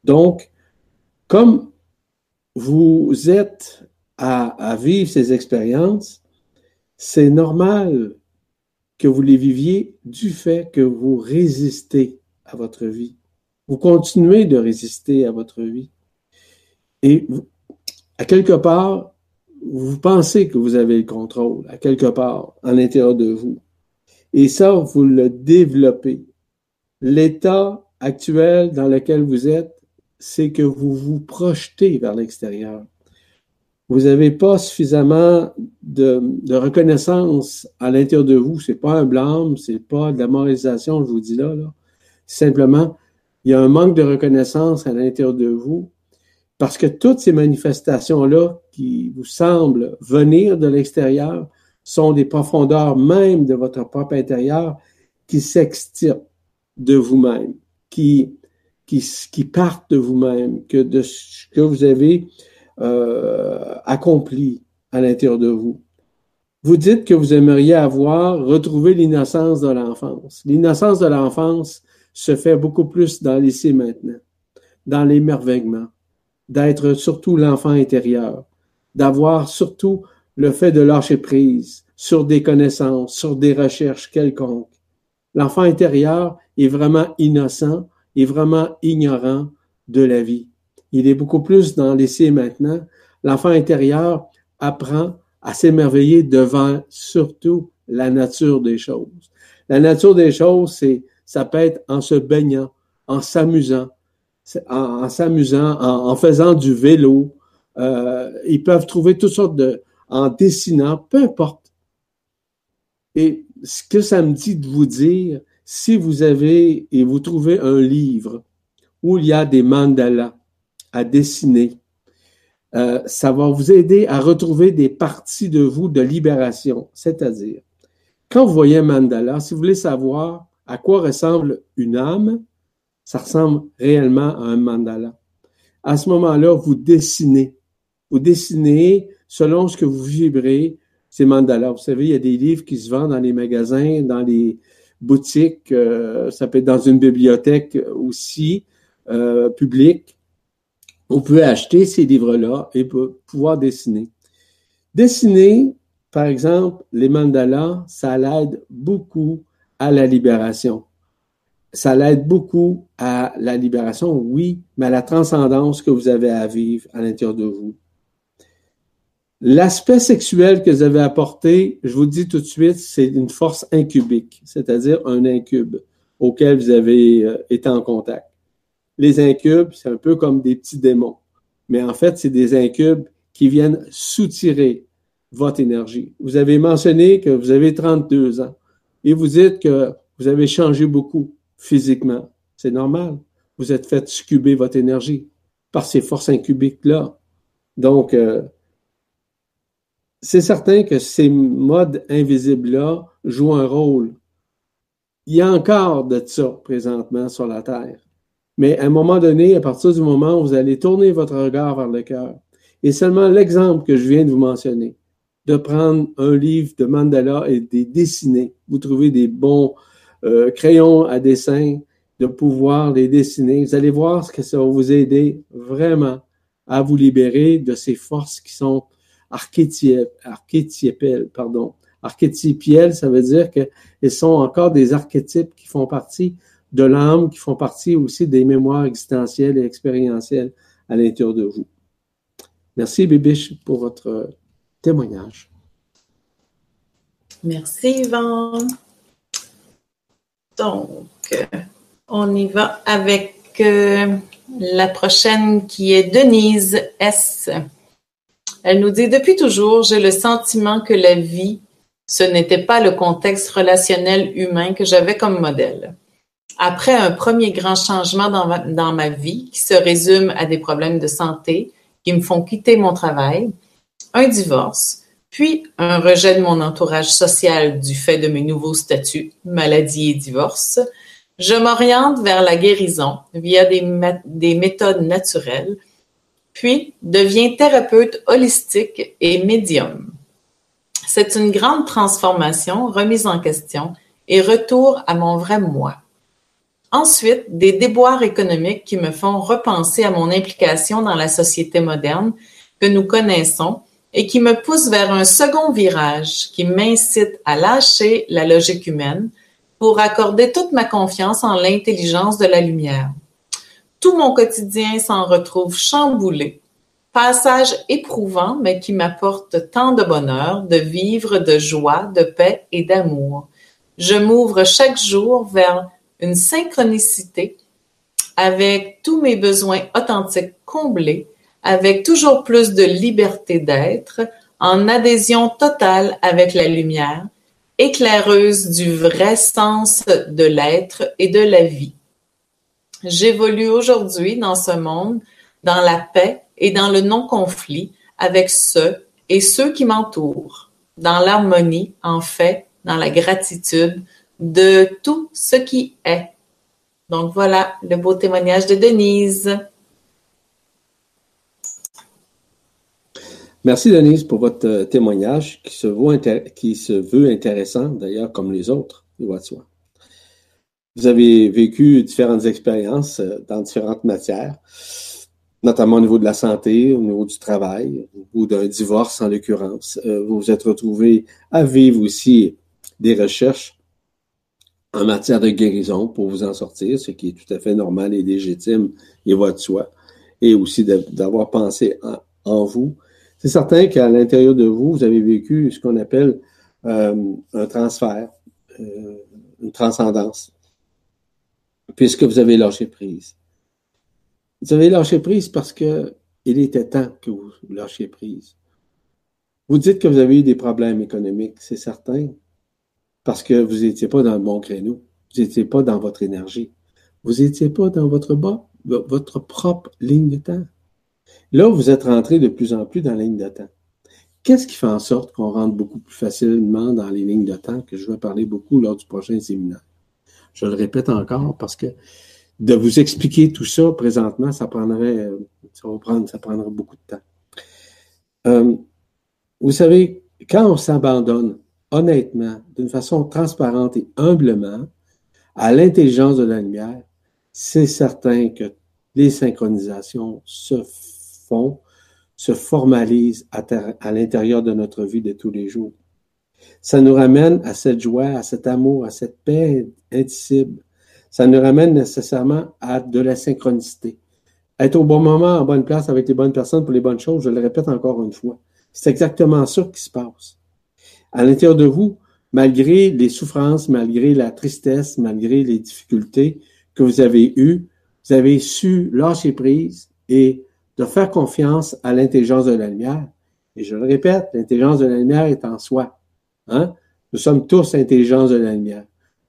Donc, comme vous êtes à, vivre ces expériences, c'est normal que vous les viviez du fait que vous résistez à votre vie. Vous continuez de résister à votre vie. Et à quelque part, vous pensez que vous avez le contrôle, à quelque part, en l'intérieur de vous. Et ça, vous le développez. L'état actuel dans lequel vous êtes, c'est que vous vous projetez vers l'extérieur. Vous n'avez pas suffisamment de, reconnaissance à l'intérieur de vous. C'est pas un blâme, c'est pas de la moralisation, je vous dis là. là. Simplement, il y a un manque de reconnaissance à l'intérieur de vous parce que toutes ces manifestations-là qui vous semblent venir de l'extérieur sont des profondeurs même de votre propre intérieur qui s'extirpent de vous-même, qui qui, partent de vous-même, que de ce que vous avez euh, accompli à l'intérieur de vous. Vous dites que vous aimeriez avoir retrouvé l'innocence de l'enfance. L'innocence de l'enfance se fait beaucoup plus dans l'essai maintenant, dans l'émerveillement, d'être surtout l'enfant intérieur, d'avoir surtout le fait de lâcher prise sur des connaissances, sur des recherches quelconques. L'enfant intérieur est vraiment innocent est vraiment ignorant de la vie. Il est beaucoup plus dans l'essai maintenant. L'enfant intérieur apprend à s'émerveiller devant surtout la nature des choses. La nature des choses, c'est, ça peut être en se baignant, en s'amusant, en, s'amusant, en, faisant du vélo. Euh, ils peuvent trouver toutes sortes de, en dessinant, peu importe. Et ce que ça me dit de vous dire, si vous avez et vous trouvez un livre où il y a des mandalas à dessiner, euh, ça va vous aider à retrouver des parties de vous de libération. C'est-à-dire, quand vous voyez un mandala, si vous voulez savoir à quoi ressemble une âme, ça ressemble réellement à un mandala. À ce moment-là, vous dessinez. Vous dessinez selon ce que vous vibrez, ces mandalas. Vous savez, il y a des livres qui se vendent dans les magasins, dans les, boutique, euh, ça peut être dans une bibliothèque aussi euh, publique. On peut acheter ces livres-là et pouvoir dessiner. Dessiner, par exemple, les mandalas, ça l'aide beaucoup à la libération. ça l'aide beaucoup à la libération, oui, mais à la transcendance que vous avez à vivre à l'intérieur de vous. L'aspect sexuel que vous avez apporté, je vous dis tout de suite, c'est une force incubique, c'est-à-dire un incube auquel vous avez euh, été en contact. Les incubes, c'est un peu comme des petits démons, mais en fait, c'est des incubes qui viennent soutirer votre énergie. Vous avez mentionné que vous avez 32 ans et vous dites que vous avez changé beaucoup physiquement. C'est normal. Vous êtes fait scuber votre énergie par ces forces incubiques-là. Donc, euh, c'est certain que ces modes invisibles-là jouent un rôle. Il y a encore de ça présentement sur la Terre. Mais à un moment donné, à partir du moment où vous allez tourner votre regard vers le cœur, et seulement l'exemple que je viens de vous mentionner, de prendre un livre de mandala et de dessiner. Vous trouvez des bons euh, crayons à dessin, de pouvoir les dessiner. Vous allez voir ce que ça va vous aider vraiment à vous libérer de ces forces qui sont archétypales, pardon. Archétypielles, ça veut dire qu'elles sont encore des archétypes qui font partie de l'âme, qui font partie aussi des mémoires existentielles et expérientielles à l'intérieur de vous. Merci, Bibiche, pour votre témoignage. Merci, Yvan. Donc, on y va avec euh, la prochaine qui est Denise S. Elle nous dit Depuis toujours, j'ai le sentiment que la vie, ce n'était pas le contexte relationnel humain que j'avais comme modèle. Après un premier grand changement dans ma, dans ma vie, qui se résume à des problèmes de santé qui me font quitter mon travail, un divorce, puis un rejet de mon entourage social du fait de mes nouveaux statuts, maladie et divorce, je m'oriente vers la guérison via des, des méthodes naturelles, puis deviens thérapeute holistique et médium. C'est une grande transformation, remise en question et retour à mon vrai moi. Ensuite, des déboires économiques qui me font repenser à mon implication dans la société moderne que nous connaissons et qui me pousse vers un second virage qui m'incite à lâcher la logique humaine pour accorder toute ma confiance en l'intelligence de la lumière. Tout mon quotidien s'en retrouve chamboulé. Passage éprouvant, mais qui m'apporte tant de bonheur, de vivre de joie, de paix et d'amour. Je m'ouvre chaque jour vers une synchronicité avec tous mes besoins authentiques comblés avec toujours plus de liberté d'être, en adhésion totale avec la lumière, éclaireuse du vrai sens de l'être et de la vie. J'évolue aujourd'hui dans ce monde, dans la paix et dans le non-conflit avec ceux et ceux qui m'entourent, dans l'harmonie, en fait, dans la gratitude de tout ce qui est. Donc voilà le beau témoignage de Denise. Merci, Denise, pour votre euh, témoignage qui se, veut, qui se veut intéressant, d'ailleurs, comme les autres, il va de soi. Vous avez vécu différentes expériences euh, dans différentes matières, notamment au niveau de la santé, au niveau du travail, ou d'un divorce en l'occurrence. Euh, vous vous êtes retrouvé à vivre aussi des recherches en matière de guérison pour vous en sortir, ce qui est tout à fait normal et légitime, il va de soi, et aussi d'avoir pensé en vous c'est certain qu'à l'intérieur de vous, vous avez vécu ce qu'on appelle euh, un transfert, euh, une transcendance, puisque vous avez lâché prise. Vous avez lâché prise parce que il était temps que vous lâchiez prise. Vous dites que vous avez eu des problèmes économiques, c'est certain, parce que vous n'étiez pas dans le bon créneau, vous n'étiez pas dans votre énergie, vous n'étiez pas dans votre propre ligne de temps. Là, vous êtes rentré de plus en plus dans la ligne de temps. Qu'est-ce qui fait en sorte qu'on rentre beaucoup plus facilement dans les lignes de temps que je vais parler beaucoup lors du prochain séminaire? Je le répète encore parce que de vous expliquer tout ça présentement, ça prendrait, beaucoup de temps. Euh, vous savez, quand on s'abandonne honnêtement, d'une façon transparente et humblement à l'intelligence de la lumière, c'est certain que les synchronisations se se formalise à, l'intérieur de notre vie de tous les jours. Ça nous ramène à cette joie, à cet amour, à cette paix indicible. ça nous ramène nécessairement à de la synchronicité. Être au bon moment, en bonne place, avec les bonnes personnes pour les bonnes choses, je le répète encore une fois. C'est exactement ça qui se passe. À l'intérieur de vous, malgré les souffrances, malgré la tristesse, malgré les difficultés que vous avez eues, vous avez su lâcher prise et de faire confiance à l'intelligence de la lumière. Et je le répète, l'intelligence de la lumière est en soi. Hein? Nous sommes tous intelligence de la lumière.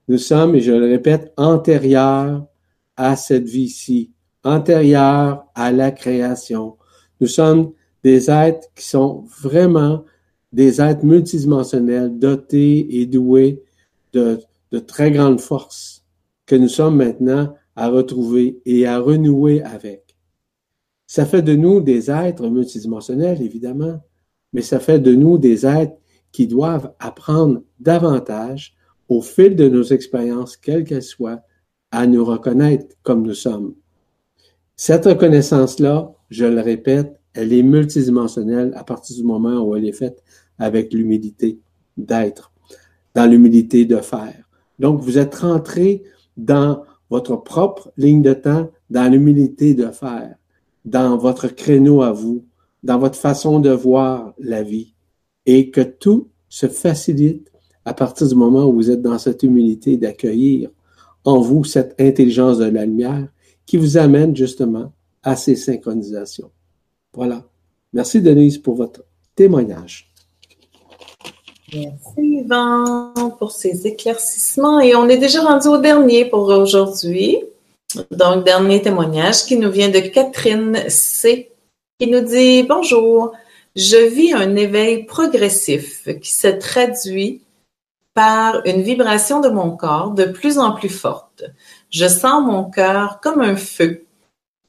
Nous sommes, et je le répète, antérieurs à cette vie-ci, antérieurs à la création. Nous sommes des êtres qui sont vraiment des êtres multidimensionnels, dotés et doués de, de très grandes forces que nous sommes maintenant à retrouver et à renouer avec. Ça fait de nous des êtres multidimensionnels, évidemment, mais ça fait de nous des êtres qui doivent apprendre davantage au fil de nos expériences, quelles qu'elles soient, à nous reconnaître comme nous sommes. Cette reconnaissance-là, je le répète, elle est multidimensionnelle à partir du moment où elle est faite avec l'humilité d'être, dans l'humilité de faire. Donc, vous êtes rentré dans votre propre ligne de temps, dans l'humilité de faire, dans votre créneau à vous, dans votre façon de voir la vie, et que tout se facilite à partir du moment où vous êtes dans cette humilité d'accueillir en vous cette intelligence de la lumière qui vous amène justement à ces synchronisations. Voilà. Merci Denise pour votre témoignage. Merci Yvan pour ces éclaircissements. Et on est déjà rendu au dernier pour aujourd'hui. Donc, dernier témoignage qui nous vient de Catherine C. qui nous dit Bonjour, je vis un éveil progressif qui se traduit par une vibration de mon corps de plus en plus forte. Je sens mon cœur comme un feu.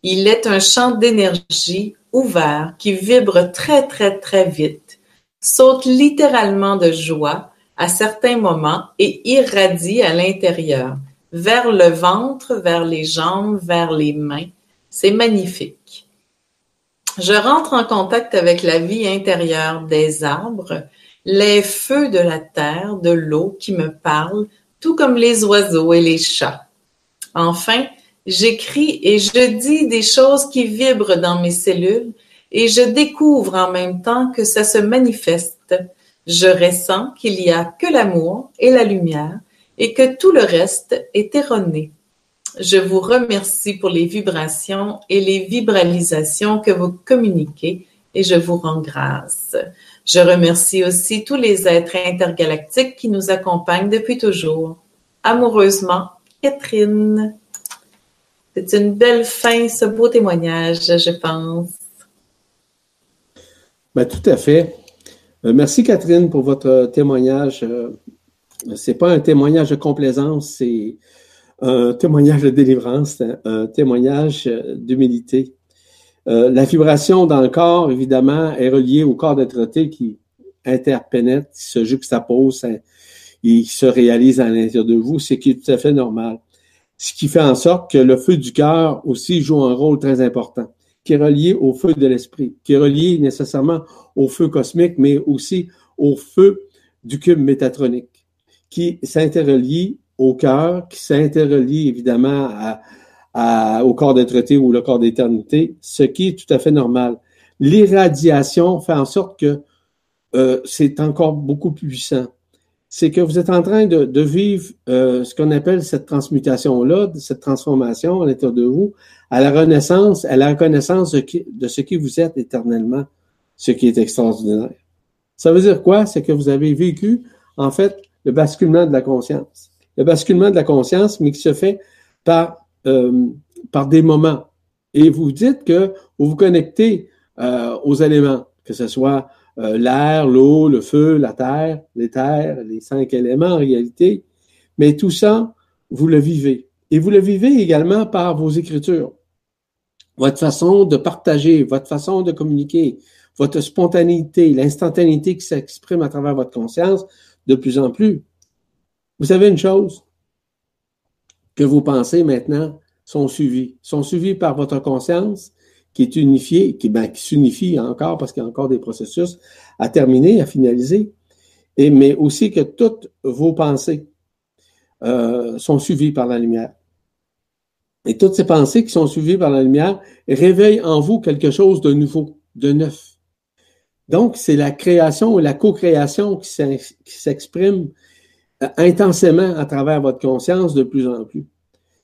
Il est un champ d'énergie ouvert qui vibre très très très vite, saute littéralement de joie à certains moments et irradie à l'intérieur, vers le ventre, vers les jambes, vers les mains. C'est magnifique. Je rentre en contact avec la vie intérieure des arbres, les feux de la terre, de l'eau qui me parlent, tout comme les oiseaux et les chats. Enfin, j'écris et je dis des choses qui vibrent dans mes cellules et je découvre en même temps que ça se manifeste. Je ressens qu'il n'y a que l'amour et la lumière et que tout le reste est erroné. Je vous remercie pour les vibrations et les vibralisations que vous communiquez et je vous rends grâce. Je remercie aussi tous les êtres intergalactiques qui nous accompagnent depuis toujours. Amoureusement, Catherine. C'est une belle fin, ce beau témoignage, je pense. Ben, tout à fait. Euh, merci, Catherine, pour votre témoignage. Euh, c'est pas un témoignage de complaisance, c'est un témoignage de délivrance, un témoignage d'humilité. Euh, la vibration dans le corps, évidemment, est reliée au corps d'être qui interpénètre, qui se juxtapose, il se réalise à l'intérieur de vous, c'est qui est tout à fait normal. Ce qui fait en sorte que le feu du cœur aussi joue un rôle très important, qui est relié au feu de l'esprit, qui est relié nécessairement au feu cosmique, mais aussi au feu du cube métatronique, qui s'interrelie au cœur, qui s'interrelie évidemment à, au corps d'être ou le corps d'éternité, ce qui est tout à fait normal. L'irradiation fait en sorte que euh, c'est encore beaucoup plus puissant. C'est que vous êtes en train de, de vivre euh, ce qu'on appelle cette transmutation-là, cette transformation à l'intérieur de vous, à la renaissance, à la reconnaissance de, de ce qui vous êtes éternellement, ce qui est extraordinaire. Ça veut dire quoi? C'est que vous avez vécu, en fait, le basculement de la conscience. Le basculement de la conscience, mais qui se fait par euh, par des moments. Et vous dites que vous vous connectez euh, aux éléments, que ce soit euh, l'air, l'eau, le feu, la terre, les terres, les cinq éléments en réalité. Mais tout ça, vous le vivez. Et vous le vivez également par vos écritures. Votre façon de partager, votre façon de communiquer, votre spontanéité, l'instantanéité qui s'exprime à travers votre conscience de plus en plus. Vous savez une chose, que vos pensées maintenant sont suivies, sont suivies par votre conscience qui est unifiée, qui, ben, qui s'unifie encore parce qu'il y a encore des processus à terminer, à finaliser, et, mais aussi que toutes vos pensées euh, sont suivies par la lumière. Et toutes ces pensées qui sont suivies par la lumière réveillent en vous quelque chose de nouveau, de neuf. Donc, c'est la création ou la co-création qui s'exprime euh, intensément à travers votre conscience de plus en plus.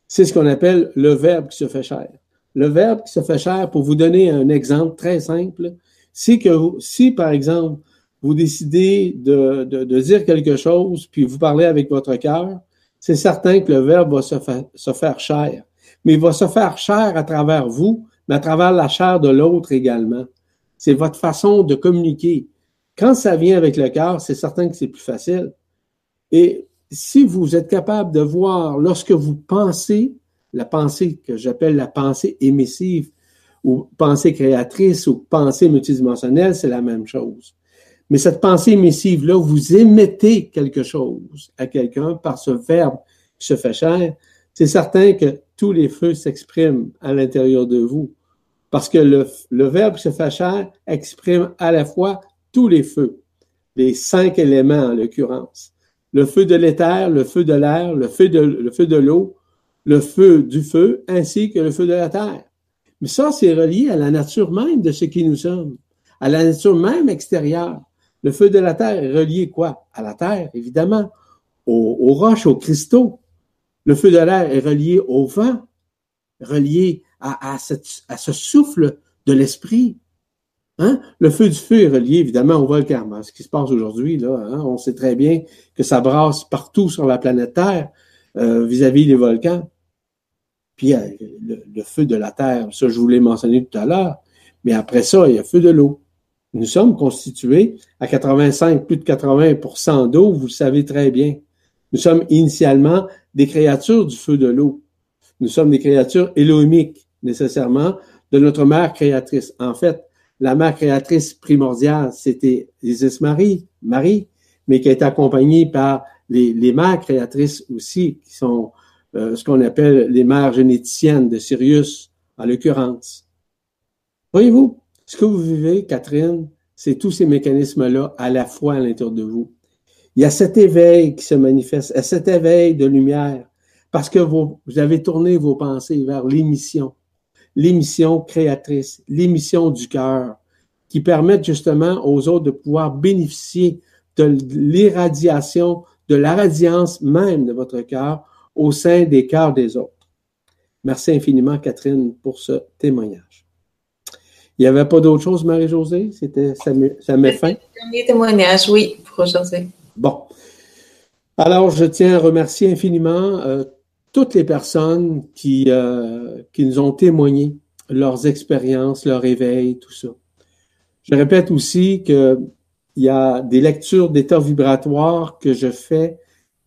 C'est ce qu'on appelle le verbe qui se fait chair. Le verbe qui se fait chair, pour vous donner un exemple très simple, c'est que si, par exemple, vous décidez de, dire quelque chose, puis vous parlez avec votre cœur, c'est certain que le verbe va se, se faire chair. Mais il va se faire chair à travers vous, mais à travers la chair de l'autre également. C'est votre façon de communiquer. Quand ça vient avec le cœur, c'est certain que c'est plus facile. Et si vous êtes capable de voir lorsque vous pensez, la pensée que j'appelle la pensée émissive, ou pensée créatrice, ou pensée multidimensionnelle, c'est la même chose. Mais cette pensée émissive-là, vous émettez quelque chose à quelqu'un par ce verbe qui se fait chair, c'est certain que tous les feux s'expriment à l'intérieur de vous. Parce que le, verbe se fait exprime à la fois tous les feux, les cinq éléments en l'occurrence. Le feu de l'éther, le feu de l'air, le feu de, le feu de l'eau, le feu du feu, ainsi que le feu de la terre. Mais ça, c'est relié à la nature même de ce qui nous sommes, à la nature même extérieure. Le feu de la terre est relié quoi? À la terre, évidemment, aux, roches, aux cristaux. Le feu de l'air est relié au vent, relié à, à, ce souffle de l'esprit. Hein? Le feu du feu est relié évidemment au volcan. Ce qui se passe aujourd'hui, là, hein? on sait très bien que ça brasse partout sur la planète Terre euh, vis-à-vis des volcans. Puis euh, le, feu de la Terre, ça je vous l'ai mentionné tout à l'heure, mais après ça, il y a feu de l'eau. Nous sommes constitués à 85, plus de 80% d'eau, vous le savez très bien. Nous sommes initialement des créatures du feu de l'eau. Nous sommes des créatures élohimiques, nécessairement, de notre mère créatrice. En fait, la mère créatrice primordiale, c'était Isis Marie, Marie, mais qui est accompagnée par les, mères créatrices aussi, qui sont euh, ce qu'on appelle les mères généticiennes de Sirius, en l'occurrence. Voyez-vous, ce que vous vivez, Catherine, c'est tous ces mécanismes-là à la fois à l'intérieur de vous. Il y a cet éveil qui se manifeste, cet éveil de lumière, parce que vous avez tourné vos pensées vers l'émission, l'émission créatrice, l'émission du cœur, qui permettent justement aux autres de pouvoir bénéficier de l'irradiation, de la radiance même de votre cœur au sein des cœurs des autres. Merci infiniment, Catherine, pour ce témoignage. Il n'y avait pas d'autre chose, Marie-Josée? C'était, ça, met, ça met fin? Dernier témoignage, oui, pour aujourd'hui. Bon. Alors, je tiens à remercier infiniment euh, toutes les personnes qui, euh, qui nous ont témoigné leurs expériences, leur éveil, tout ça. Je répète aussi qu'il y a des lectures d'état vibratoire que je fais.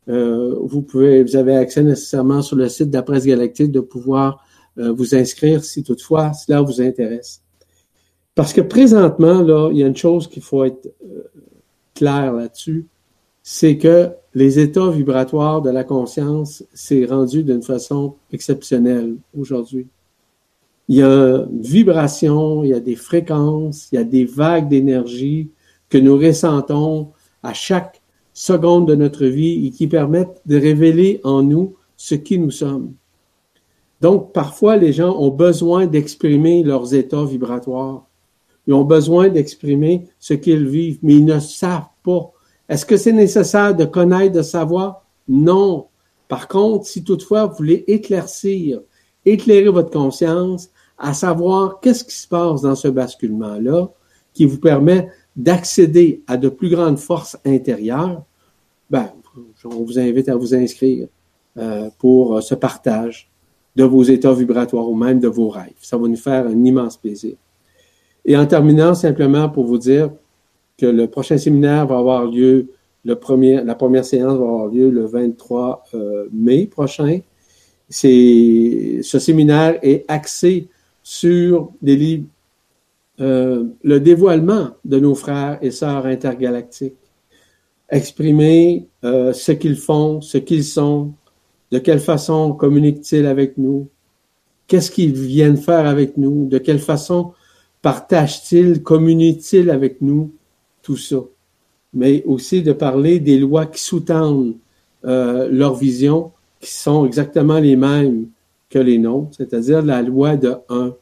Euh, vous pouvez, vous avez accès nécessairement sur le site de la presse galactique de pouvoir euh, vous inscrire si toutefois cela vous intéresse. Parce que présentement, là, il y a une chose qu'il faut être clair là-dessus, c'est que les états vibratoires de la conscience s'est rendu d'une façon exceptionnelle aujourd'hui. Il y a une vibration, il y a des fréquences, il y a des vagues d'énergie que nous ressentons à chaque seconde de notre vie et qui permettent de révéler en nous ce qui nous sommes. Donc, parfois, les gens ont besoin d'exprimer leurs états vibratoires. Ils ont besoin d'exprimer ce qu'ils vivent, mais ils ne savent pas. Est-ce que c'est nécessaire de connaître, de savoir? Non. Par contre, si toutefois vous voulez éclaircir, éclairer votre conscience, à savoir qu'est-ce qui se passe dans ce basculement-là, qui vous permet d'accéder à de plus grandes forces intérieures, ben, on vous invite à vous inscrire euh, pour ce partage de vos états vibratoires ou même de vos rêves. Ça va nous faire un immense plaisir. Et en terminant, simplement pour vous dire que le prochain séminaire va avoir lieu, le premier, la première séance va avoir lieu le 23 euh, mai prochain. C'est, ce séminaire est axé sur des livres, euh, le dévoilement de nos frères et sœurs intergalactiques. Exprimer euh, ce qu'ils font, ce qu'ils sont, de quelle façon communiquent-ils avec nous, qu'est-ce qu'ils viennent faire avec nous, de quelle façon Partage-t-il, communique-t-il avec nous tout ça? Mais aussi de parler des lois qui sous-tendent euh, leur vision, qui sont exactement les mêmes que les nôtres, c'est-à-dire la loi de 1,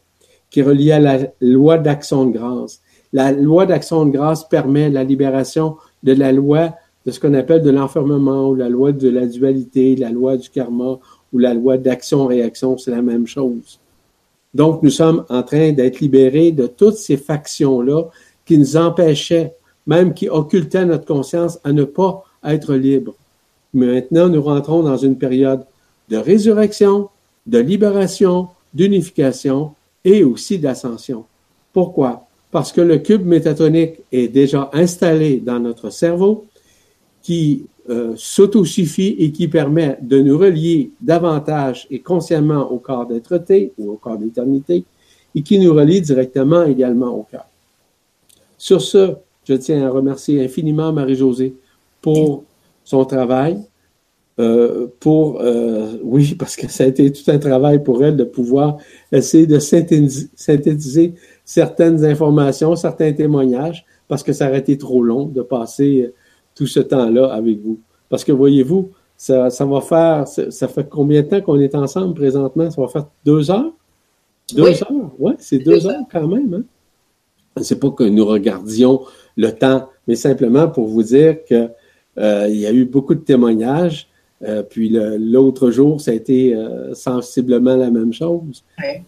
qui est reliée à la loi d'action de grâce. La loi d'action de grâce permet la libération de la loi de ce qu'on appelle de l'enfermement ou la loi de la dualité, la loi du karma ou la loi d'action-réaction, c'est la même chose. Donc, nous sommes en train d'être libérés de toutes ces factions-là qui nous empêchaient, même qui occultaient notre conscience, à ne pas être libres. Mais maintenant, nous rentrons dans une période de résurrection, de libération, d'unification et aussi d'ascension. Pourquoi? Parce que le cube métatonique est déjà installé dans notre cerveau, qui euh, s'autosuffit et qui permet de nous relier davantage et consciemment au corps d'être-té ou au corps d'éternité et qui nous relie directement également au cœur. Sur ce, je tiens à remercier infiniment Marie-Josée pour son travail, euh, pour, euh, oui, parce que ça a été tout un travail pour elle de pouvoir essayer de synthétiser, synthétiser certaines informations, certains témoignages, parce que ça aurait été trop long de passer tout ce temps-là avec vous. Parce que voyez-vous, ça, ça va faire, ça, fait combien de temps qu'on est ensemble présentement? Ça va faire deux heures? Deux heures? Oui, c'est deux heures quand même. Hein? C'est pas que nous regardions le temps, mais simplement pour vous dire que euh, il y a eu beaucoup de témoignages. Euh, puis l'autre jour, ça a été euh, sensiblement la même chose.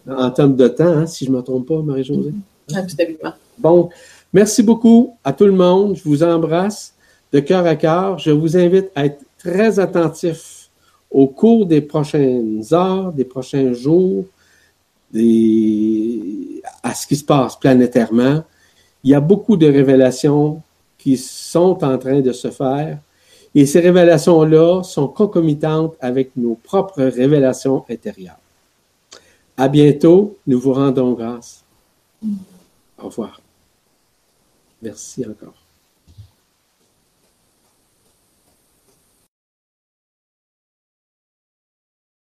En termes de temps, hein, si je ne me trompe pas, Marie-Josée? Absolument. Bon, merci beaucoup à tout le monde. Je vous embrasse de cœur à cœur. Je vous invite à être très attentif au cours des prochaines heures, des prochains jours, à ce qui se passe planétairement. Il y a beaucoup de révélations qui sont en train de se faire. Et ces révélations-là sont concomitantes avec nos propres révélations intérieures. À bientôt. Nous vous rendons grâce. Au revoir. Merci encore.